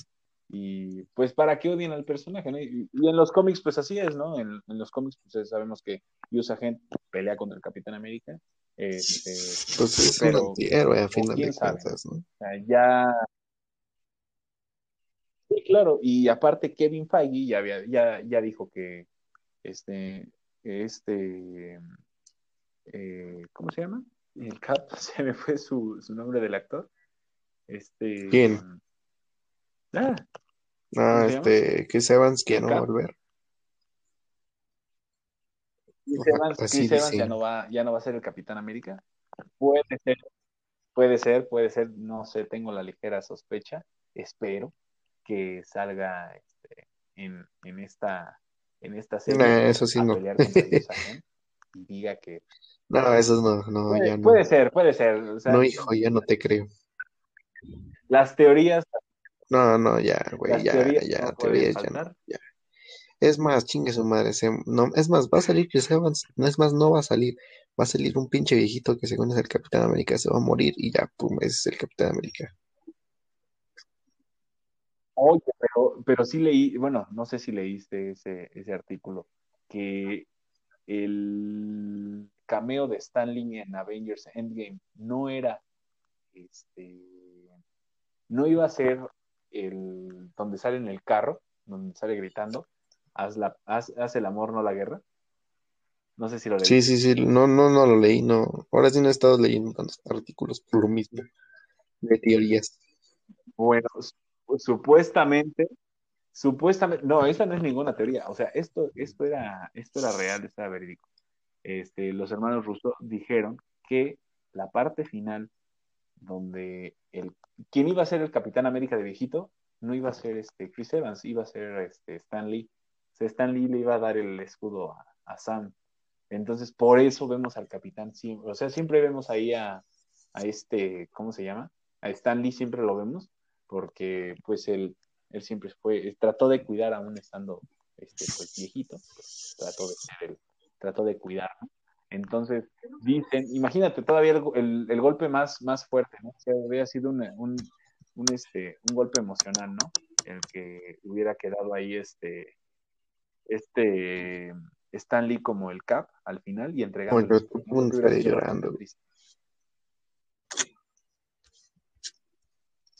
Y pues para que odien al personaje, ¿no? Y, y en los cómics, pues así es, ¿no? En, en los cómics, pues sabemos que Usa Agent pelea contra el Capitán América. Este, Pues es pero, un antihéroe a final quién de sabe, cuentas, ¿no? O sea, ya. Sí, claro, y aparte Kevin Feige ya, había, ya, ya dijo que este, este, eh, ¿cómo se llama? El Cap, se me fue su, su nombre del actor. Este, ¿Quién? Ah, Ah, este, Chris Evans que ¿El no va a volver. Chris Evans, Chris Evans ya no va, ya no va a ser el Capitán América. Puede ser, puede ser, puede ser, no sé, tengo la ligera sospecha, espero que salga este, en, en esta, en esta serie Nah, eso sí a no. pelear y diga que No, eso no, no, puede, ya no. puede ser, puede ser, o sea, No, hijo, ya no te creo. las teorías, No, no, ya, güey, ya, teorías ya, no teorías ya no, ya. Es más, chingue su madre, se- no, es más, va a salir Chris Evans, no es más, no va a salir, va a salir un pinche viejito que según es el Capitán América, se va a morir y ya, pum, ese es el Capitán América. Oye, pero, pero sí leí, bueno, no sé si leíste ese, ese artículo, que el cameo de Stan Lee en Avengers Endgame no era, este, no iba a ser el donde sale en el carro, donde sale gritando, haz, la, haz, haz el amor, no la guerra. No sé si lo Sí, leíste. sí, sí, no, no, no lo leí, no, ahora sí no he estado leyendo tantos artículos por lo mismo, de teorías. Bueno, supuestamente, supuestamente, no, esa no es ninguna teoría, o sea, esto, esto era, esto era real, esto era verídico. Este, los hermanos Russo dijeron que la parte final, donde el, quien iba a ser el Capitán América de viejito, no iba a ser este Chris Evans, iba a ser este Stan Lee. O sea, Stan Lee le iba a dar el escudo a, a Sam. Entonces, por eso vemos al capitán siempre, o sea, siempre vemos ahí a, a este, ¿cómo se llama? A Stan Lee siempre lo vemos, porque pues él, él siempre fue, trató de cuidar aún estando este, pues viejito, pues, trató de ser el, trató de cuidar, ¿no? Entonces, dicen, imagínate todavía el, el, el golpe más, más fuerte, ¿no? O sea, habría sido un, un, un, este, un golpe emocional, ¿no? El que hubiera quedado ahí este, este Stan Lee como el Cap al final y entregando escudo, tú hubiera llorando, triste.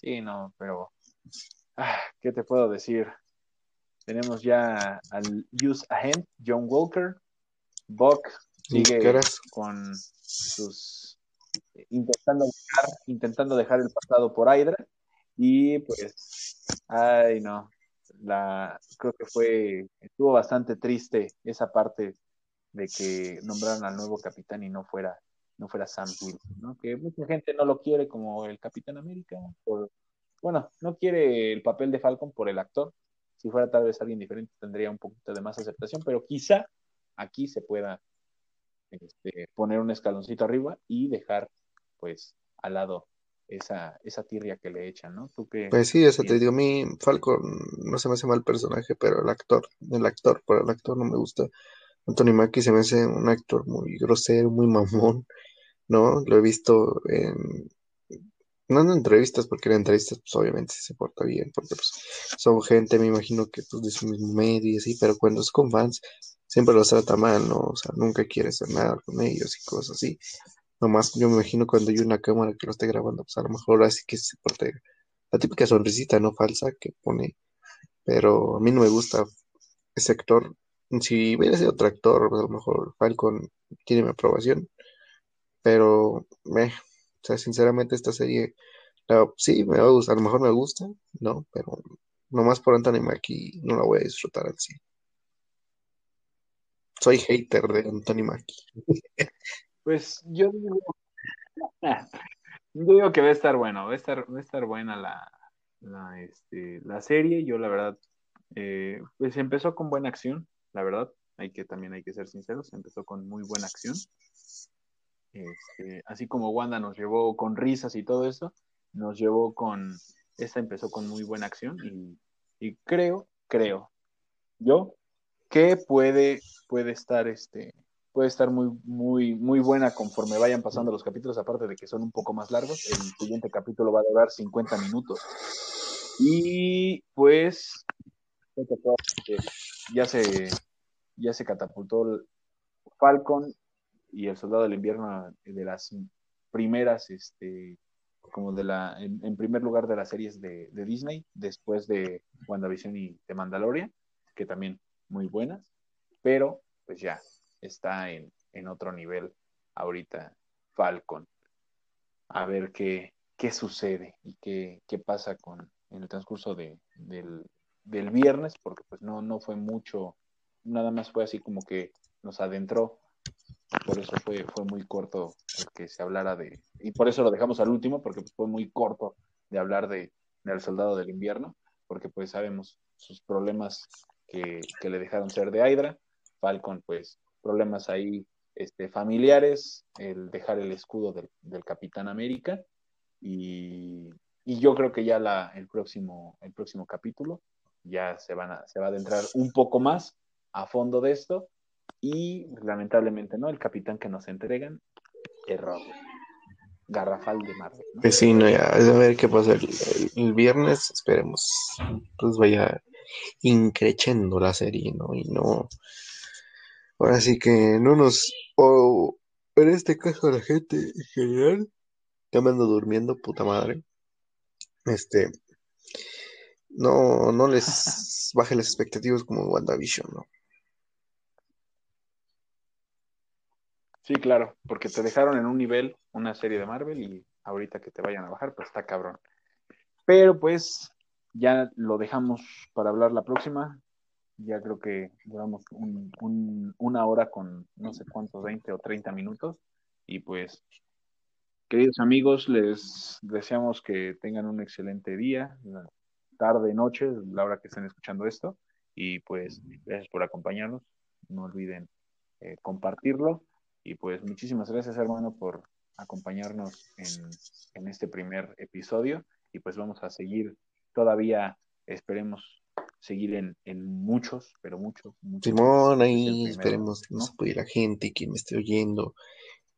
Sí, no, pero ah, ¿qué te puedo decir? Tenemos ya al Use Agent, John Walker, Buck ¿Y sigue con sus intentando dejar, intentando dejar el pasado por Hydra. Y pues ay no la creo que fue estuvo bastante triste esa parte de que nombraron al nuevo capitán y no fuera no fuera Sam Wilson ¿no? que mucha gente no lo quiere como el Capitán América por, bueno no quiere el papel de Falcon por el actor si fuera tal vez alguien diferente tendría un poquito de más aceptación pero quizá aquí se pueda este, poner un escaloncito arriba y dejar pues al lado esa, esa tirria que le echan, ¿no? ¿Tú qué Pues sí, eso te digo, a mí Falcon no se me hace mal personaje, pero el actor, el actor, por el actor no me gusta. Anthony Mackie se me hace un actor muy grosero, muy mamón, ¿no? Lo he visto en, no en entrevistas, porque en entrevistas pues obviamente se porta bien, porque pues son gente, me imagino que pues de su mismo medio y así, pero cuando es con fans, siempre los trata mal, ¿no? O sea, nunca quiere hacer nada con ellos y cosas así. Nomás yo me imagino cuando hay una cámara que lo esté grabando, pues a lo mejor así que se porta la típica sonrisita, ¿no? Falsa que pone, pero a mí no me gusta ese actor. Si hubiera sido otro actor, a lo mejor Falcon tiene mi aprobación, pero, eh, o sea, sinceramente esta serie, sí, me va a gustar, a lo mejor me gusta, ¿no? Pero nomás por Anthony Mackie no la voy a disfrutar así. Soy hater de Anthony Mackie. Pues yo digo, yo digo que va a estar bueno, va a estar, va a estar buena la, la, este, la serie. Yo la verdad, eh, pues empezó con buena acción, la verdad, hay que también hay que ser sinceros, empezó con muy buena acción. Este, así como Wanda nos llevó con risas y todo eso, nos llevó con, esta empezó con muy buena acción y, creo, creo, yo, que puede, puede estar este, puede estar muy, muy, muy buena conforme vayan pasando los capítulos, aparte de que son un poco más largos. El siguiente capítulo va a durar 50 minutos. Y pues ya se, ya se catapultó Falcon y el Soldado del Invierno de las primeras, este, como de la, en, en primer lugar de las series de, de, Disney, después de WandaVision y de Mandalorian, que también muy buenas, pero pues ya está en, en otro nivel ahorita Falcon. A ver qué, qué sucede y qué, qué pasa con en el transcurso de, del, del, viernes, porque pues no, no fue mucho, nada más fue así como que nos adentró, por eso fue, fue muy corto el que se hablara de, y por eso lo dejamos al último, porque pues, fue muy corto de hablar de, del soldado del invierno, porque pues sabemos sus problemas que, que le dejaron ser de Hydra, Falcon pues problemas ahí este, familiares, el dejar el escudo del, del Capitán América y, y, yo creo que ya la, el, próximo, el próximo capítulo ya se, van a, se va a adentrar un poco más a fondo de esto y lamentablemente no, el capitán que nos entregan, error. Garrafal de Marvel. ¿no? Pues sí, no, ya, a ver qué pasa el viernes, esperemos, pues vaya increchendo la serie, ¿no? Y no, Ahora sí que no nos, o en este caso la gente en general, ya me ando durmiendo, puta madre. Este, no, no les baje las expectativas como WandaVision, ¿no? Sí, claro, porque te dejaron en un nivel una serie de Marvel y ahorita que te vayan a bajar, pues está cabrón. Pero pues ya lo dejamos para hablar la próxima ya creo que duramos un, un, una hora con no sé cuántos, 20 o 30 minutos. Y pues, queridos amigos, les deseamos que tengan un excelente día, tarde, noche, la hora que estén escuchando esto. Y pues, gracias por acompañarnos. No olviden eh, compartirlo. Y pues, muchísimas gracias, hermano, por acompañarnos en, en este primer episodio. Y pues vamos a seguir todavía, esperemos, seguir en, en muchos, pero muchos. muchos Simón, ahí primero, esperemos ¿no? nos apoye la gente, quien me esté oyendo,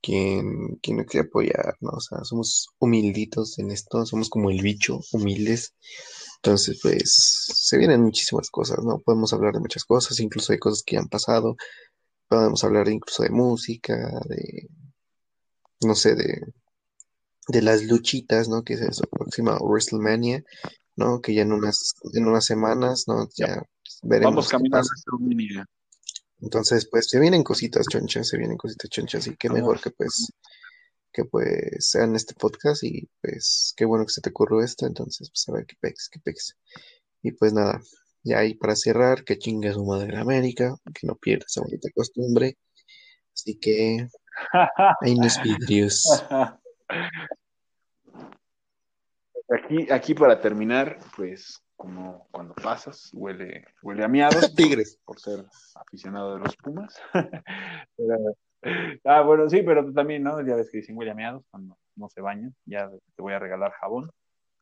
quien, quien me quiera apoyar, ¿no? O sea, somos humilditos en esto, somos como el bicho, humildes. Entonces, pues, se vienen muchísimas cosas, ¿no? Podemos hablar de muchas cosas, incluso de cosas que han pasado. Podemos hablar incluso de música, de, no sé, de, de las luchitas, ¿no? Que es la próxima WrestleMania. ¿no? Que ya en unas, en unas semanas, ¿no? Ya veremos. Vamos caminando a. Entonces, pues se vienen cositas chonchas, se vienen cositas chonchas y qué Vamos. mejor que pues que pues sean este podcast y pues qué bueno que se te ocurrió esto, entonces pues a ver qué pex, qué pex. Y pues nada, ya ahí para cerrar, que chingue su madre en América, que no pierda esa bonita costumbre. Así que ahí nos vidrios. Aquí, aquí para terminar, pues como cuando pasas, huele, huele a miados. Tigres. Por ser aficionado de los Pumas. pero, ah, bueno, sí, pero también, ¿no? Ya ves que dicen huele a miados cuando no se bañan. Ya te voy a regalar jabón.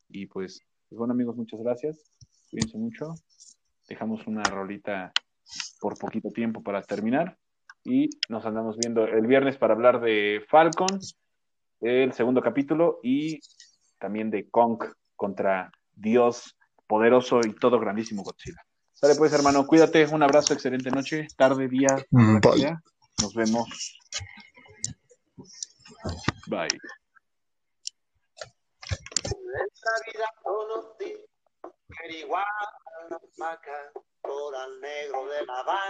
Y pues, pues bueno, amigos, muchas gracias. Cuídense mucho. Dejamos una rolita por poquito tiempo para terminar. Y nos andamos viendo el viernes para hablar de Falcon, el segundo capítulo, y también de Kong contra Dios poderoso y todo grandísimo Godzilla. Sale pues, hermano, cuídate, un abrazo, excelente noche, tarde, día, Mm, bye. nos vemos. Bye. No saca por al negro de La Habana.